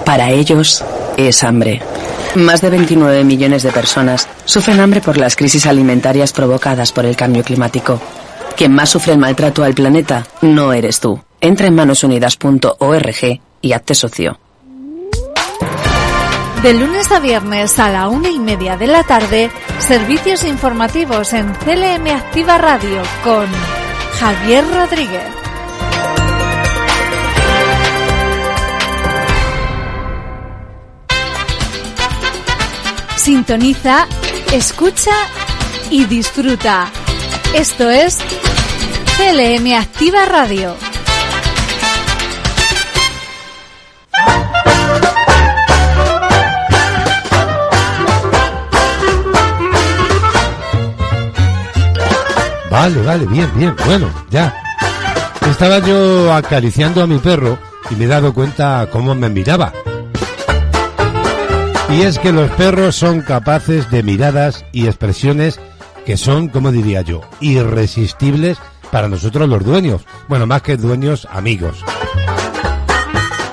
para ellos es hambre. Más de 29 millones de personas sufren hambre por las crisis alimentarias provocadas por el cambio climático. Quien más sufre el maltrato al planeta no eres tú. Entra en manosunidas.org y hazte socio. De lunes a viernes a la una y media de la tarde, servicios informativos en CLM Activa Radio con Javier Rodríguez. Sintoniza, escucha y disfruta. Esto es CLM Activa Radio. Vale, vale, bien, bien, bueno, ya. Estaba yo acariciando a mi perro y me he dado cuenta cómo me miraba. Y es que los perros son capaces de miradas y expresiones que son, como diría yo, irresistibles para nosotros los dueños. Bueno, más que dueños, amigos.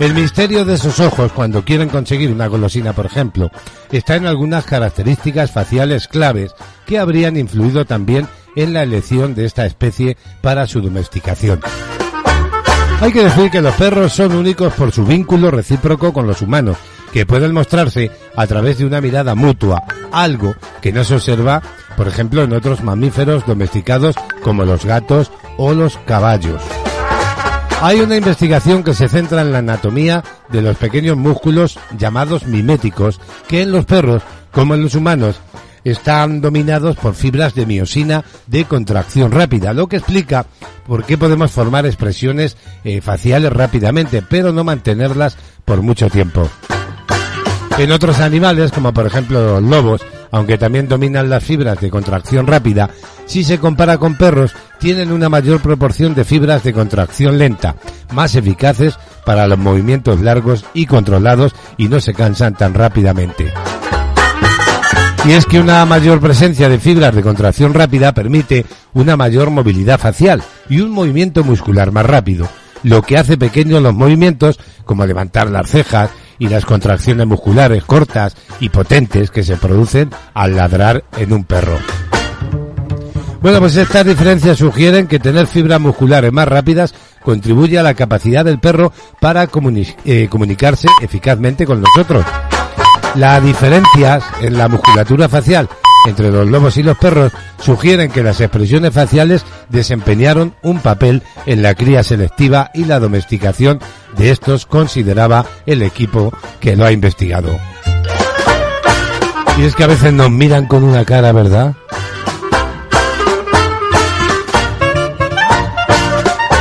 El misterio de esos ojos cuando quieren conseguir una golosina, por ejemplo, está en algunas características faciales claves que habrían influido también en la elección de esta especie para su domesticación. Hay que decir que los perros son únicos por su vínculo recíproco con los humanos, que pueden mostrarse a través de una mirada mutua, algo que no se observa, por ejemplo, en otros mamíferos domesticados como los gatos o los caballos. Hay una investigación que se centra en la anatomía de los pequeños músculos llamados miméticos, que en los perros, como en los humanos, están dominados por fibras de miosina de contracción rápida, lo que explica por qué podemos formar expresiones eh, faciales rápidamente, pero no mantenerlas por mucho tiempo. En otros animales, como por ejemplo los lobos, aunque también dominan las fibras de contracción rápida, si se compara con perros, tienen una mayor proporción de fibras de contracción lenta, más eficaces para los movimientos largos y controlados y no se cansan tan rápidamente. Y es que una mayor presencia de fibras de contracción rápida permite una mayor movilidad facial y un movimiento muscular más rápido, lo que hace pequeños los movimientos como levantar las cejas y las contracciones musculares cortas y potentes que se producen al ladrar en un perro. Bueno, pues estas diferencias sugieren que tener fibras musculares más rápidas contribuye a la capacidad del perro para eh, comunicarse eficazmente con nosotros. Las diferencias en la musculatura facial entre los lobos y los perros sugieren que las expresiones faciales desempeñaron un papel en la cría selectiva y la domesticación de estos, consideraba el equipo que lo ha investigado. Y es que a veces nos miran con una cara, ¿verdad?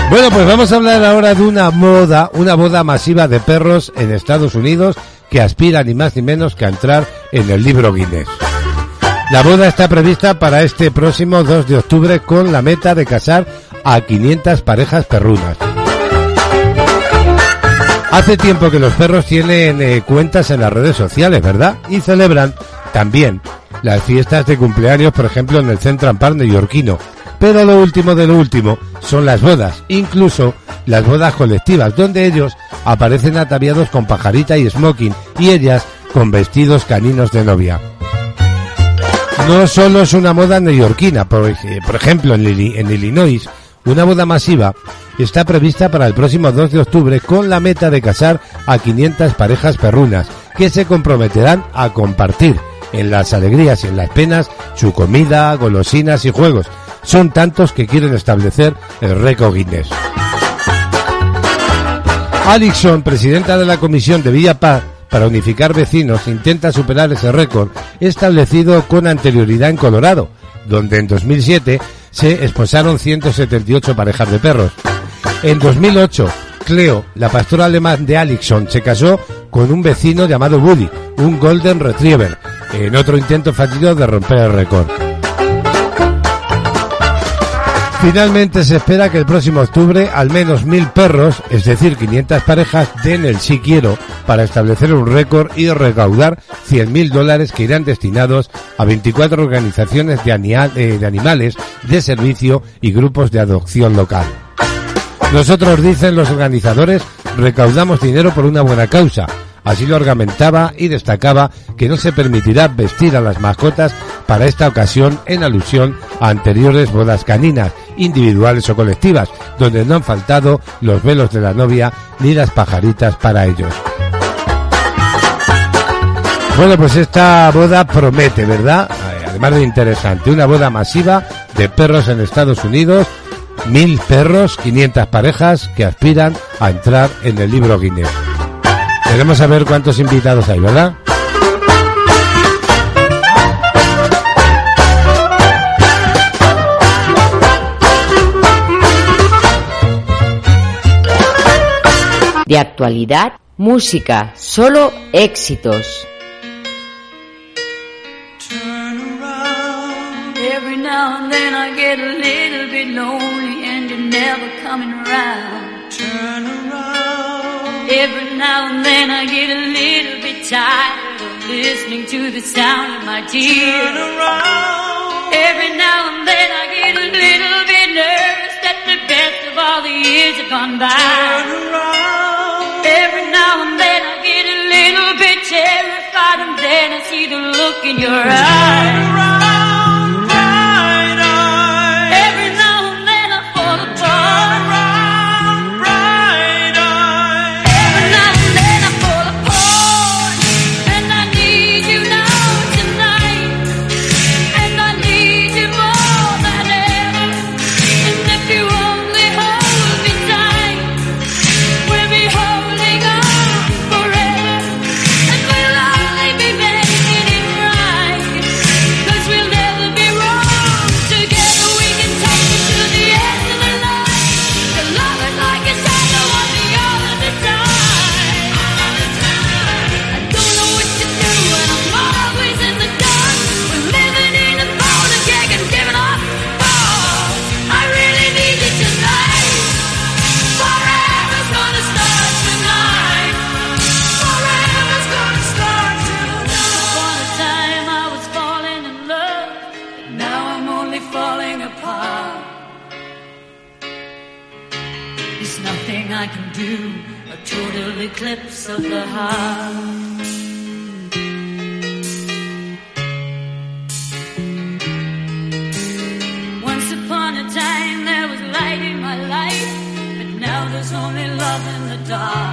Bueno, pues vamos a hablar ahora de una moda, una boda masiva de perros en Estados Unidos que aspira ni más ni menos que a entrar en el libro Guinness. La boda está prevista para este próximo 2 de octubre con la meta de casar a 500 parejas perrunas. Hace tiempo que los perros tienen eh, cuentas en las redes sociales, ¿verdad? Y celebran también las fiestas de cumpleaños, por ejemplo, en el Central Park neoyorquino. Pero lo último de lo último son las bodas, incluso las bodas colectivas, donde ellos aparecen ataviados con pajarita y smoking y ellas con vestidos caninos de novia. No solo es una moda neoyorquina, por, ej- por ejemplo en, Illinois, una boda masiva está prevista para el próximo 2 de octubre con la meta de casar a 500 parejas perrunas que se comprometerán a compartir en las alegrías y en las penas su comida, golosinas y juegos. Son tantos que quieren establecer el récord Guinness. Presidenta de la Comisión de Villa Paz para unificar vecinos, intenta superar ese récord establecido con anterioridad en Colorado, donde en 2007 se esposaron 178 parejas de perros. En 2008, Cleo, la pastora alemán de Alixon, se casó con un vecino llamado Woody, un Golden Retriever, en otro intento fallido de romper el récord. Finalmente se espera que el próximo octubre al menos mil perros, es decir, 500 parejas, den el sí quiero para establecer un récord y recaudar 100.000 dólares que irán destinados a 24 organizaciones de, eh, de animales de servicio y grupos de adopción local. Nosotros, dicen los organizadores, recaudamos dinero por una buena causa. Así lo argumentaba y destacaba que no se permitirá vestir a las mascotas para esta ocasión en alusión a anteriores bodas caninas, individuales o colectivas, donde no han faltado los velos de la novia ni las pajaritas para ellos. Bueno, pues esta boda promete, ¿verdad? Además de interesante, una boda masiva de perros en Estados Unidos, mil perros, 500 parejas que aspiran a entrar en el libro Guinness. Queremos saber cuántos invitados hay, ¿verdad? de actualidad, música, solo éxitos. Every now and then I get a little bit tired of listening to the sound of my tears. Turn around. Every now and then I get a little bit nervous that the best of all the years have gone by. Turn around. your eyes. of the heart. Once upon a time there was light in my life, but now there's only love in the dark.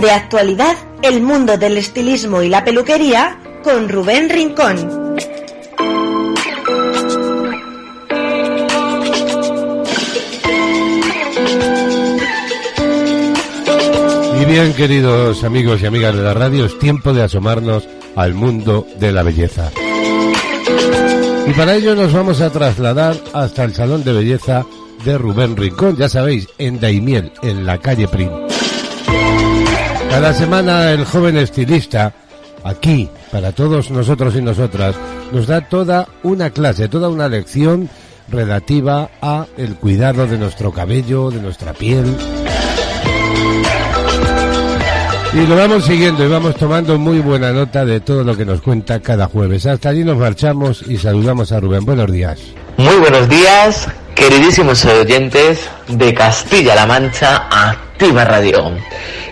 de actualidad el mundo del estilismo y la peluquería con Rubén Rincón. Y bien, queridos amigos y amigas de la radio, es tiempo de asomarnos al mundo de la belleza. Y para ello nos vamos a trasladar hasta el Salón de Belleza de Rubén Rincón, ya sabéis, en Daimiel, en la calle Prim. Cada semana el joven estilista, aquí, para todos nosotros y nosotras, nos da toda una clase, toda una lección relativa a el cuidado de nuestro cabello, de nuestra piel. Y lo vamos siguiendo y vamos tomando muy buena nota de todo lo que nos cuenta cada jueves. Hasta allí nos marchamos y saludamos a Rubén. Buenos días. Muy buenos días, queridísimos oyentes de Castilla-La Mancha Activa Radio.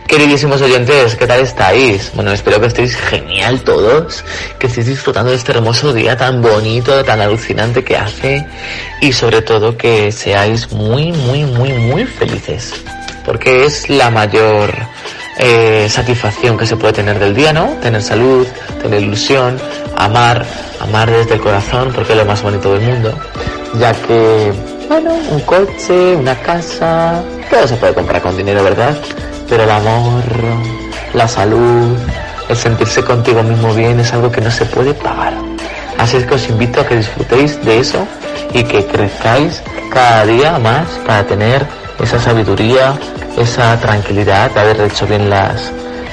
Queridísimos oyentes, ¿qué tal estáis? Bueno, espero que estéis genial todos, que estéis disfrutando de este hermoso día tan bonito, tan alucinante que hace y sobre todo que seáis muy, muy, muy, muy felices. Porque es la mayor eh, satisfacción que se puede tener del día, ¿no? Tener salud, tener ilusión, amar, amar desde el corazón, porque es lo más bonito del mundo. Ya que, bueno, un coche, una casa, todo se puede comprar con dinero, ¿verdad? Pero el amor, la salud, el sentirse contigo mismo bien es algo que no se puede pagar. Así es que os invito a que disfrutéis de eso y que crezcáis cada día más para tener esa sabiduría, esa tranquilidad de haber hecho bien las,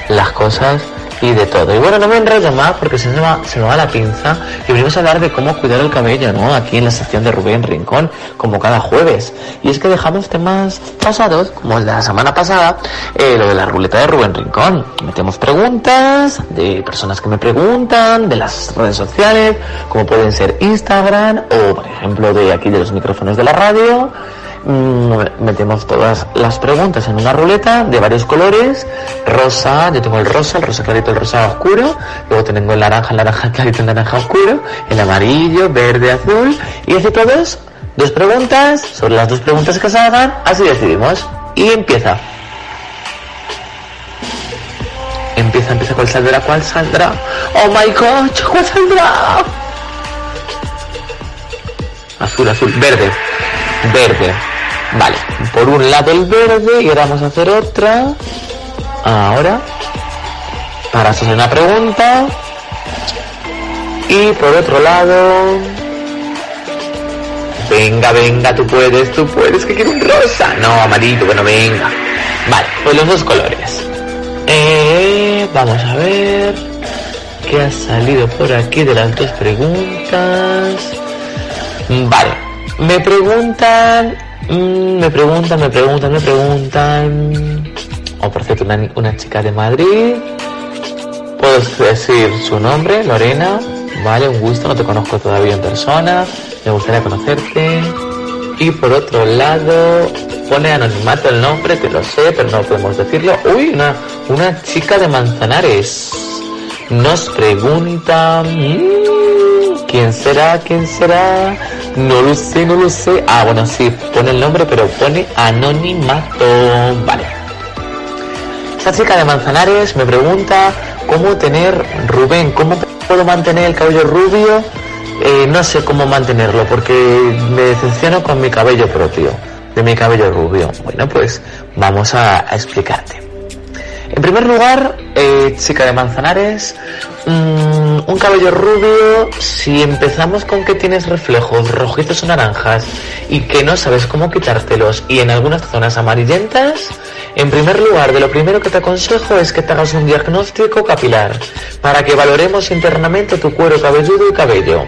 las cosas y de todo. Y bueno, no me enrollo más porque se me, va, se me va la pinza y venimos a hablar de cómo cuidar el cabello, ¿no? Aquí en la sección de Rubén Rincón, como cada jueves. Y es que dejamos temas pasados, como el de la semana pasada, eh, lo de la ruleta de Rubén Rincón. Metemos preguntas de personas que me preguntan, de las redes sociales, como pueden ser Instagram o, por ejemplo, de aquí de los micrófonos de la radio metemos todas las preguntas en una ruleta de varios colores, rosa, yo tengo el rosa, el rosa clarito, el rosa oscuro, luego tengo el naranja, el naranja clarito, el naranja oscuro, el amarillo, verde, azul, y así todos, dos preguntas, sobre las dos preguntas que salgan, así decidimos. Y empieza. Empieza, empieza, ¿cuál saldrá? ¿Cuál saldrá? Oh my god, ¿cuál saldrá? Azul, azul, verde, verde. Vale, por un lado el verde y ahora vamos a hacer otra. Ahora, para hacer una pregunta. Y por otro lado... Venga, venga, tú puedes, tú puedes, que quiero un rosa. No, amarillo, bueno, venga. Vale, pues los dos colores. Eh, vamos a ver qué ha salido por aquí de las dos preguntas. Vale, me preguntan, mm, me preguntan, me preguntan, me preguntan. O por cierto, una, chica de Madrid. Puedo decir su nombre, Lorena. Vale, un gusto, no te conozco todavía en persona. Me gustaría conocerte. Y por otro lado, pone anonimato el nombre, que lo sé, pero no podemos decirlo. Uy, una, una chica de Manzanares. Nos pregunta... mm, ¿Quién será? ¿Quién será? No lo sé, no lo sé. Ah, bueno, sí, pone el nombre, pero pone anonimato. Vale. Esta chica de Manzanares me pregunta cómo tener Rubén, cómo puedo mantener el cabello rubio. Eh, no sé cómo mantenerlo porque me decepciono con mi cabello propio, de mi cabello rubio. Bueno, pues vamos a, a explicarte. En primer lugar, eh, chica de Manzanares, mm, un cabello rubio, si empezamos con que tienes reflejos rojizos o naranjas y que no sabes cómo quitártelos y en algunas zonas amarillentas, en primer lugar, de lo primero que te aconsejo es que te hagas un diagnóstico capilar para que valoremos internamente tu cuero cabelludo y cabello.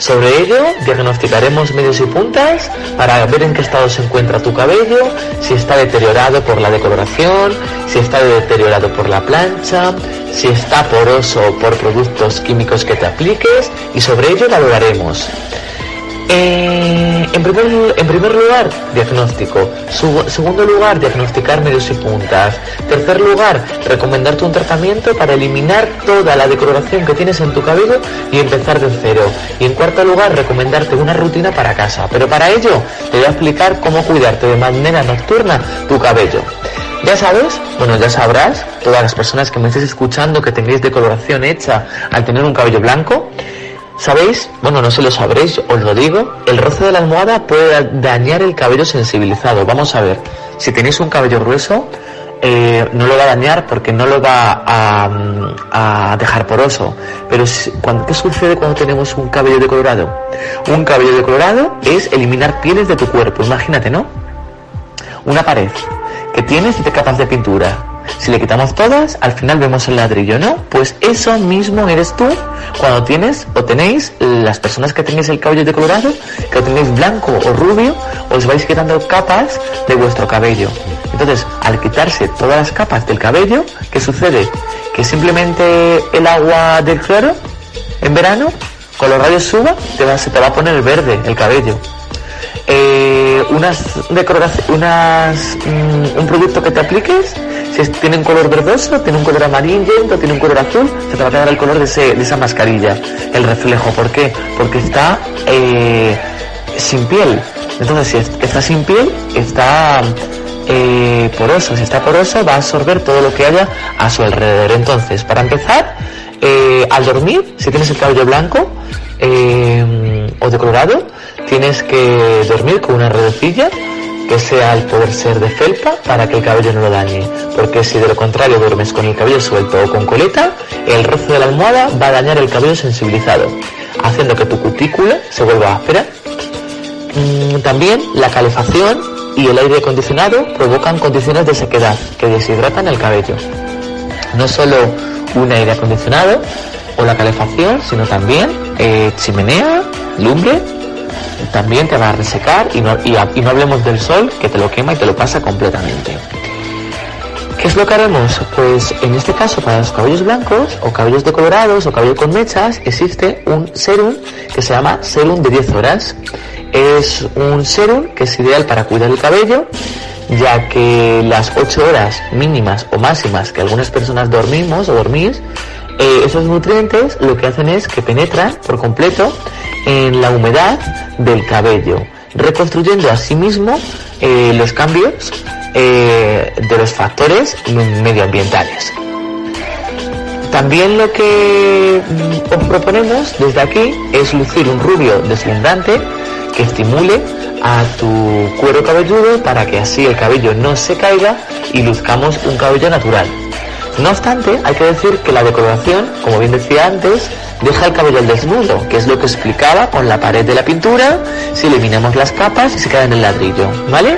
Sobre ello, diagnosticaremos medios y puntas para ver en qué estado se encuentra tu cabello, si está deteriorado por la decoloración, si está deteriorado por la plancha, si está poroso por productos químicos que te apliques y sobre ello valoraremos. Eh, en, primer, en primer lugar, diagnóstico. Su- segundo lugar, diagnosticar medios y puntas. Tercer lugar, recomendarte un tratamiento para eliminar toda la decoloración que tienes en tu cabello y empezar de cero. Y en cuarto lugar, recomendarte una rutina para casa. Pero para ello, te voy a explicar cómo cuidarte de manera nocturna tu cabello. Ya sabes, bueno, ya sabrás, todas las personas que me estéis escuchando que tengáis decoloración hecha al tener un cabello blanco, ¿Sabéis? Bueno, no sé lo sabréis, os lo digo. El roce de la almohada puede dañar el cabello sensibilizado. Vamos a ver. Si tenéis un cabello grueso, eh, no lo va a dañar porque no lo va a, dejar poroso. Pero cuando, ¿qué sucede cuando tenemos un cabello decolorado? Un cabello decolorado es eliminar pieles de tu cuerpo, imagínate, ¿no? Una pared que tienes y te capas de pintura. Si le quitamos todas, al final vemos el ladrillo, ¿no? Pues eso mismo eres tú cuando tienes o tenéis, las personas que tenéis el cabello decolorado, que lo tenéis blanco o rubio, os vais quitando capas de vuestro cabello. Entonces, al quitarse todas las capas del cabello, ¿qué sucede? Que simplemente el agua del cloro, en verano, con los rayos suba, te va, se te va a poner verde el cabello eh, unas mm, un producto que te apliques si tiene un color verdoso tiene un color amarillento tiene un color azul se te va a quedar el color de, ese- de esa mascarilla el reflejo. ¿por qué? porque está eh, sin piel. Entonces si es- está sin piel está eh, poroso. Si está poroso va a absorber todo lo que haya a su alrededor. Entonces para empezar eh, al dormir si tienes el cabello blanco o decolorado tienes que dormir con una redecilla que sea al poder ser de felpa para que el cabello no lo dañe. Porque si de lo contrario duermes con el cabello suelto o con coleta el roce de la almohada va a dañar el cabello sensibilizado haciendo que tu cutícula se vuelva áspera. Mm, también la calefacción y el aire acondicionado provocan condiciones de sequedad que deshidratan el cabello. No solo un aire acondicionado o la calefacción, sino también eh, chimenea, lumbre, también te va a resecar y no, y, no hablemos del sol que te lo quema y te lo pasa completamente. ¿Qué es lo que haremos? Pues en este caso para los cabellos blancos o cabellos decolorados o cabello con mechas existe un serum que se llama serum de 10 horas. Es un serum que es ideal para cuidar el cabello ya que las 8 horas mínimas o máximas que algunas personas dormimos o dormís, eh, esos nutrientes lo que hacen es que penetran por completo en la humedad del cabello, reconstruyendo asimismo eh, los cambios eh, de los factores medioambientales. También lo que mm, os proponemos desde aquí es lucir un rubio deslumbrante que estimule a tu cuero cabelludo para que así el cabello no se caiga y luzcamos un cabello natural. No obstante, hay que decir que la decoloración, como bien decía antes, deja el cabello desnudo, que es lo que explicaba con la pared de la pintura, si eliminamos las capas y se queda en el ladrillo, ¿vale?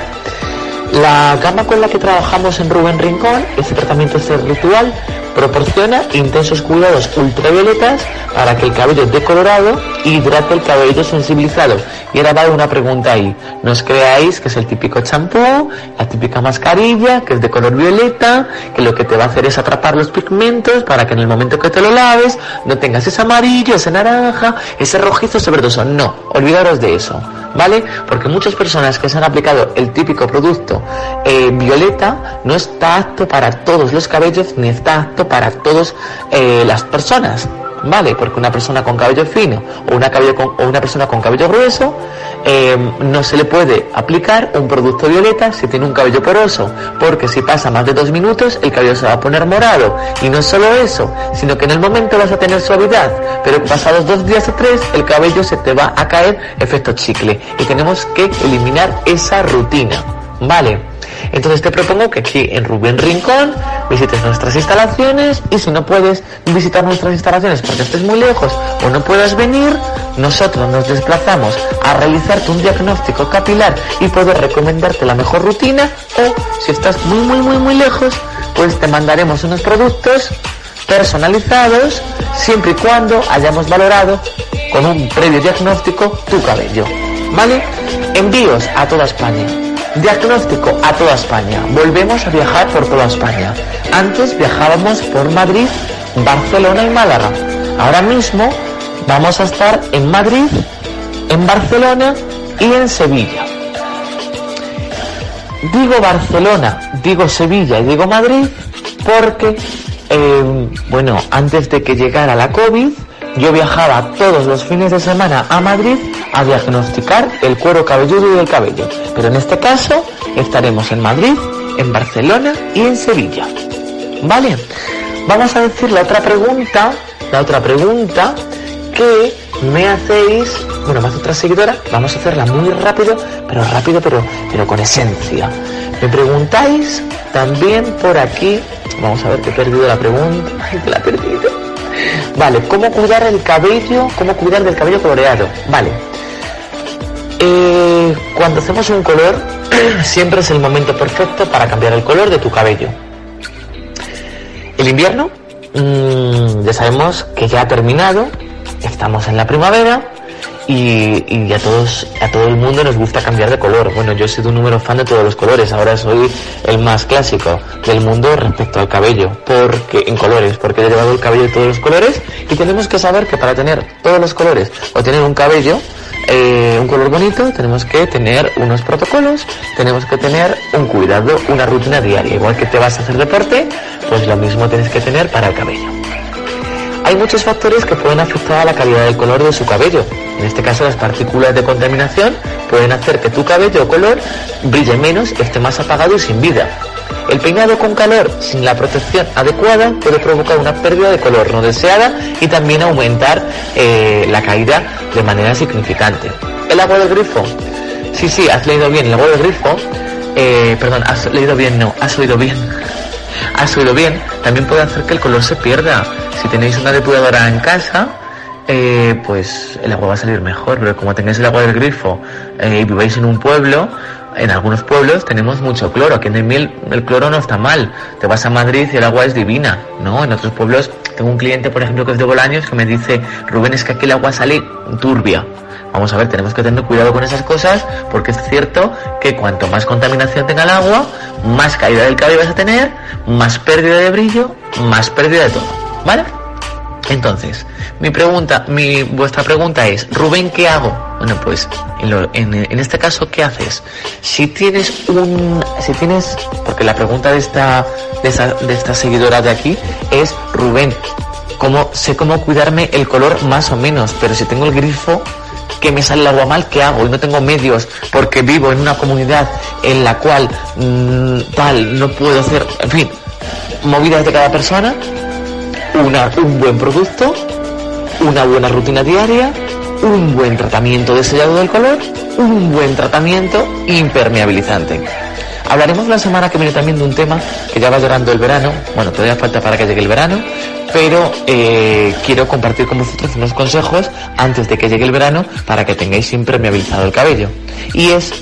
La gama con la que trabajamos en Rubén Rincón, este tratamiento este ritual, proporciona intensos cuidados ultravioletas para que el cabello decolorado hidrate el cabello sensibilizado. Y ahora va una pregunta ahí. No os creáis que es el típico champú, la típica mascarilla, que es de color violeta, que lo que te va a hacer es atrapar los pigmentos para que en el momento que te lo laves no tengas ese amarillo, ese naranja, ese rojizo, ese verdoso. No, olvidaros de eso. ¿Vale? Porque muchas personas que se han aplicado el típico producto eh, violeta no está apto para todos los cabellos ni está apto para todas las personas. ¿Vale? Porque una persona con cabello fino o una, cabello o una persona con cabello grueso eh, no se le puede aplicar un producto violeta si tiene un cabello poroso, porque si pasa más de dos minutos el cabello se va a poner morado. Y no solo eso, sino que en el momento vas a tener suavidad, pero pasados dos días o tres el cabello se te va a caer efecto chicle. Y tenemos que eliminar esa rutina. ¿Vale? Entonces te propongo que aquí en Rubén Rincón visites nuestras instalaciones y si no puedes visitar nuestras instalaciones porque estés muy lejos o no puedas venir, nosotros nos desplazamos a realizarte un diagnóstico capilar y poder recomendarte la mejor rutina o si estás muy muy muy muy lejos, pues te mandaremos unos productos personalizados siempre y cuando hayamos valorado con un previo diagnóstico tu cabello. ¿Vale? Envíos a toda España. Diagnóstico a toda España. Volvemos a viajar por toda España. Antes viajábamos por Madrid, Barcelona y Málaga. Ahora mismo vamos a estar en Madrid, en Barcelona y en Sevilla. Digo Barcelona, digo Sevilla y digo Madrid porque, eh, bueno, antes de que llegara la COVID, yo viajaba todos los fines de semana a Madrid a diagnosticar el cuero cabelludo y el cabello. Pero en este caso estaremos en Madrid, en Barcelona y en Sevilla. ¿Vale? Vamos a decir la otra pregunta, la otra pregunta que me hacéis, bueno, hace otra seguidora, vamos a hacerla muy rápido, pero rápido, pero, pero con esencia. Me preguntáis también por aquí, vamos a ver que he perdido la pregunta, ay, que la he perdido. Vale, ¿cómo cuidar el cabello? ¿Cómo cuidar del cabello coloreado? Vale. Eh, cuando hacemos un color, siempre es el momento perfecto para cambiar el color de tu cabello. El invierno, mm, ya sabemos que ya ha terminado, estamos en la primavera y, a todos, a todo el mundo nos gusta cambiar de color. Bueno, yo he sido un número fan de todos los colores, ahora soy el más clásico del mundo respecto al cabello, porque en colores, porque he llevado el cabello de todos los colores y tenemos que saber que para tener todos los colores o tener un cabello eh, un color bonito, tenemos que tener unos protocolos, tenemos que tener un cuidado, una rutina diaria. Igual que te vas a hacer deporte, pues lo mismo tienes que tener para el cabello. Hay muchos factores que pueden afectar a la calidad del color de su cabello. En este caso, las partículas de contaminación pueden hacer que tu cabello o color brille menos, esté más apagado y sin vida. El peinado con calor sin la protección adecuada puede provocar una pérdida de color no deseada y también aumentar eh, la caída de manera significante. El agua del grifo. Sí, sí, has leído bien. El agua del grifo. eh, perdón, has leído bien, no, has oído bien. Has oído bien. También puede hacer que el color se pierda. Si tenéis una depuradora en casa, eh, pues el agua va a salir mejor. Pero como tengáis el agua del grifo eh, y viváis en un pueblo, en algunos pueblos tenemos mucho cloro. Aquí en el miel el cloro no está mal. Te vas a Madrid y el agua es divina, ¿no? En otros pueblos tengo un cliente, por ejemplo, que es de Bolaños, que me dice, Rubén, es que aquí el agua sale turbia. Vamos a ver, tenemos que tener cuidado con esas cosas porque es cierto que cuanto más contaminación tenga el agua, más caída del cabello vas a tener, más pérdida de brillo, más pérdida de todo, ¿vale? Entonces, mi pregunta, mi vuestra pregunta es, Rubén, ¿qué hago? Bueno, pues en, en este caso, ¿qué haces? Si tienes un, si tienes, porque la pregunta de esta, de esta, de esta seguidora de aquí es, Rubén, ¿cómo sé cómo cuidarme el color más o menos? Pero si tengo el grifo que me sale el agua mal, ¿qué hago? Y no tengo medios porque vivo en una comunidad en la cual mm, tal no puedo hacer, en fin, movidas de cada persona, una, un buen producto, una buena rutina diaria, un buen tratamiento de sellado del color, un buen tratamiento impermeabilizante. Hablaremos la semana que viene también de un tema que ya va llegando el verano, bueno, todavía falta para que llegue el verano, pero eh, quiero compartir con vosotros unos consejos antes de que llegue el verano para que tengáis impermeabilizado el cabello. Y es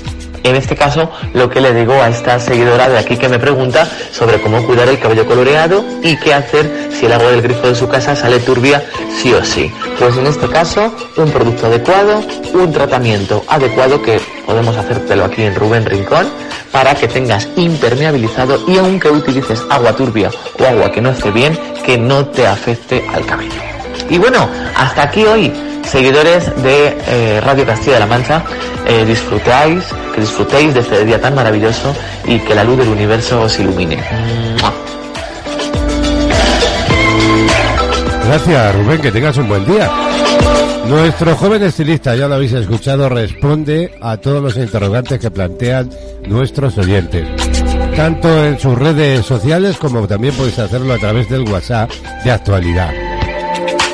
en este caso, lo que le digo a esta seguidora de aquí que me pregunta sobre cómo cuidar el cabello coloreado y qué hacer si el agua del grifo de su casa sale turbia sí o sí. Pues en este caso, un producto adecuado, un tratamiento adecuado que podemos hacértelo aquí en Rubén Rincón para que tengas impermeabilizado y aunque utilices agua turbia o agua que no esté bien, que no te afecte al cabello. Y bueno, hasta aquí hoy, seguidores de eh, Radio Castilla-La Mancha, eh, disfrutáis, que disfrutéis de este día tan maravilloso y que la luz del universo os ilumine. Gracias, Rubén, que tengas un buen día. Nuestro joven estilista, ya lo habéis escuchado, responde a todos los interrogantes que plantean nuestros oyentes. Tanto en sus redes sociales como también podéis hacerlo a través del WhatsApp de actualidad.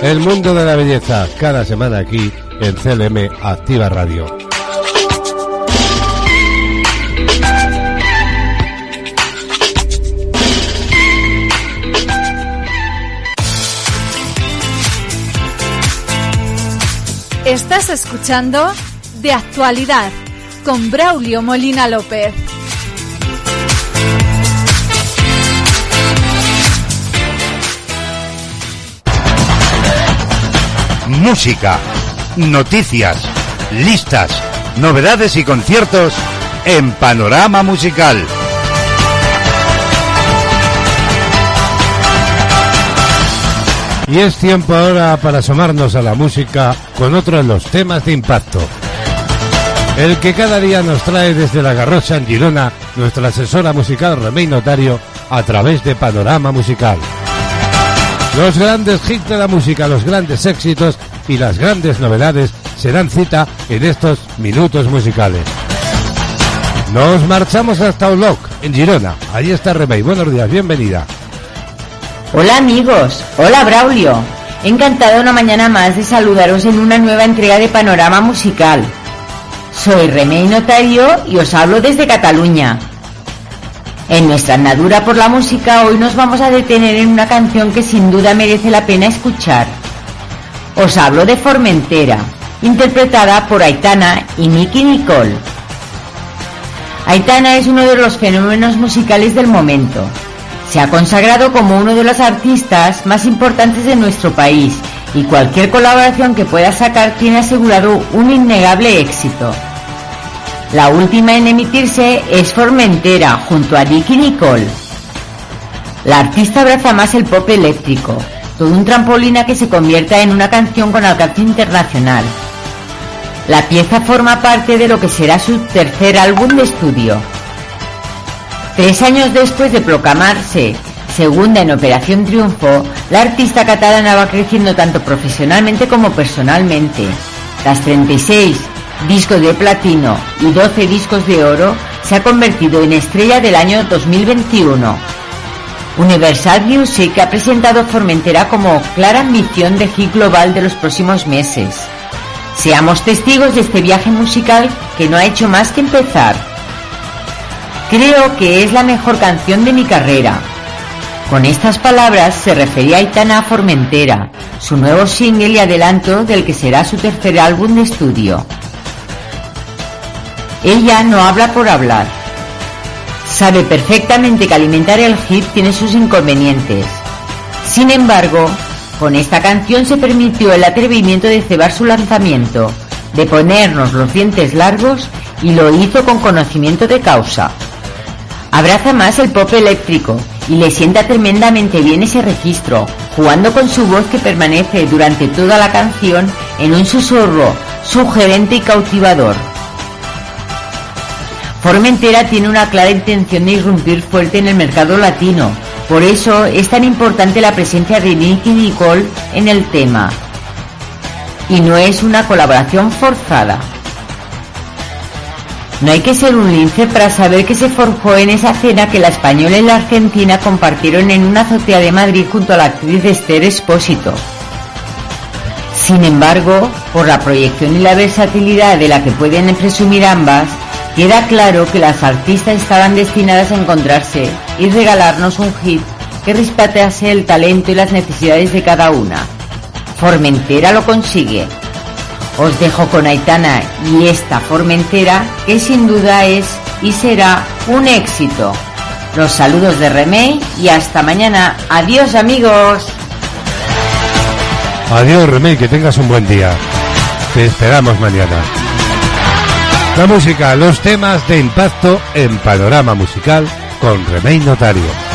El mundo de la belleza, cada semana aquí en CLM Activa Radio. Estás escuchando De Actualidad con Braulio Molina López. Música, noticias, listas, novedades y conciertos en Panorama Musical. Y es tiempo ahora para asomarnos a la música con otro de los temas de impacto. El que cada día nos trae desde la Garrocha en Girona nuestra asesora musical Remey Notario a través de Panorama Musical. Los grandes hits de la música, los grandes éxitos y las grandes novedades se dan cita en estos minutos musicales. Nos marchamos hasta Oloc, en Girona. Allí está Remey. Buenos días, bienvenida. Hola amigos, hola Braulio. Encantada una mañana más de saludaros en una nueva entrega de Panorama Musical. Soy Remey Notario y os hablo desde Cataluña. En nuestra andadura por la música hoy nos vamos a detener en una canción que sin duda merece la pena escuchar. Os hablo de Formentera, interpretada por Aitana y Nicky Nicole. Aitana es uno de los fenómenos musicales del momento. Se ha consagrado como uno de los artistas más importantes de nuestro país y cualquier colaboración que pueda sacar tiene asegurado un innegable éxito. La última en emitirse es Formentera junto a Nicky Nicole. La artista abraza más el pop eléctrico, todo un trampolín a que se convierta en una canción con alcance internacional. La pieza forma parte de lo que será su tercer álbum de estudio. Tres años después de proclamarse segunda en Operación Triunfo, la artista catalana va creciendo tanto profesionalmente como personalmente. Tras 36 discos de platino y 12 discos de oro, se ha convertido en estrella del año 2021. Universal Music ha presentado Formentera como clara ambición de hit global de los próximos meses. Seamos testigos de este viaje musical que no ha hecho más que empezar. Creo que es la mejor canción de mi carrera. Con estas palabras se refería Aitana a Formentera, su nuevo single y adelanto del que será su tercer álbum de estudio. Ella no habla por hablar. Sabe perfectamente que alimentar el hit tiene sus inconvenientes. Sin embargo, con esta canción se permitió el atrevimiento de cebar su lanzamiento, de ponernos los dientes largos y lo hizo con conocimiento de causa. Abraza más el pop eléctrico y le sienta tremendamente bien ese registro, jugando con su voz que permanece durante toda la canción en un susurro sugerente y cautivador. Formentera tiene una clara intención de irrumpir fuerte en el mercado latino, por eso es tan importante la presencia de Nicky Nicole en el tema. Y no es una colaboración forzada. No hay que ser un lince para saber que se forjó en esa cena que la española y la argentina compartieron en una azotea de Madrid junto a la actriz Esther Espósito. Sin embargo, por la proyección y la versatilidad de la que pueden presumir ambas, queda claro que las artistas estaban destinadas a encontrarse y regalarnos un hit que respetase el talento y las necesidades de cada una. Formentera lo consigue. Os dejo con Aitana y esta Formentera que sin duda es y será un éxito. Los saludos de Remey y hasta mañana. Adiós amigos. Adiós, Remey, que tengas un buen día. Te esperamos mañana. La música, los temas de impacto en panorama musical con Remey Notario.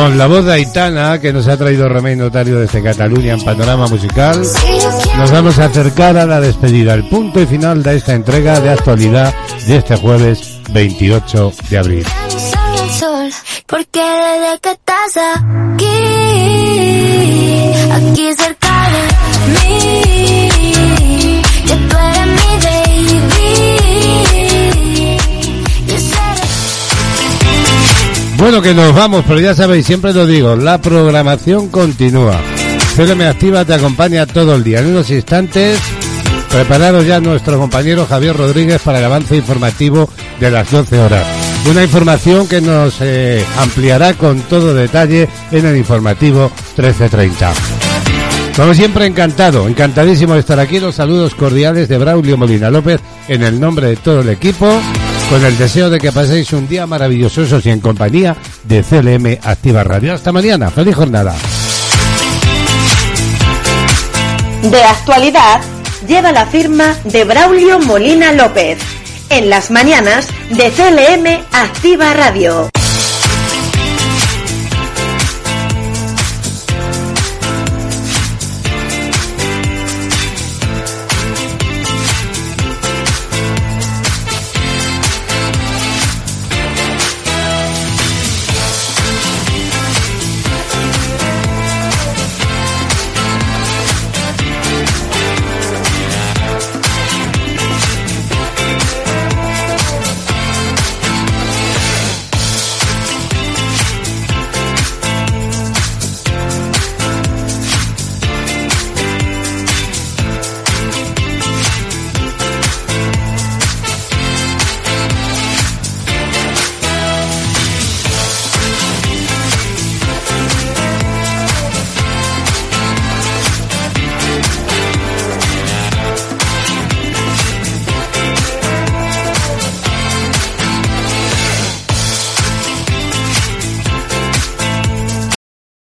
Con la voz de Aitana que nos ha traído Remey Notario desde Cataluña en Panorama Musical, nos vamos a acercar a la despedida, el punto y final de esta entrega de actualidad de este jueves 28 de abril. Bueno, que nos vamos, pero ya sabéis, siempre lo digo, la programación continúa. CLM Activa te acompaña todo el día. En unos instantes, preparados ya nuestro compañero Javier Rodríguez para el avance informativo de las 12 horas. Una información que nos eh, ampliará con todo detalle en el informativo 1330. Como siempre, encantado, encantadísimo de estar aquí. Los saludos cordiales de Braulio Molina López en el nombre de todo el equipo, con el deseo de que paséis un día maravilloso y en compañía de CLM Activa Radio. Hasta mañana, feliz jornada. De actualidad lleva la firma de Braulio Molina López. En las mañanas de CLM Activa Radio.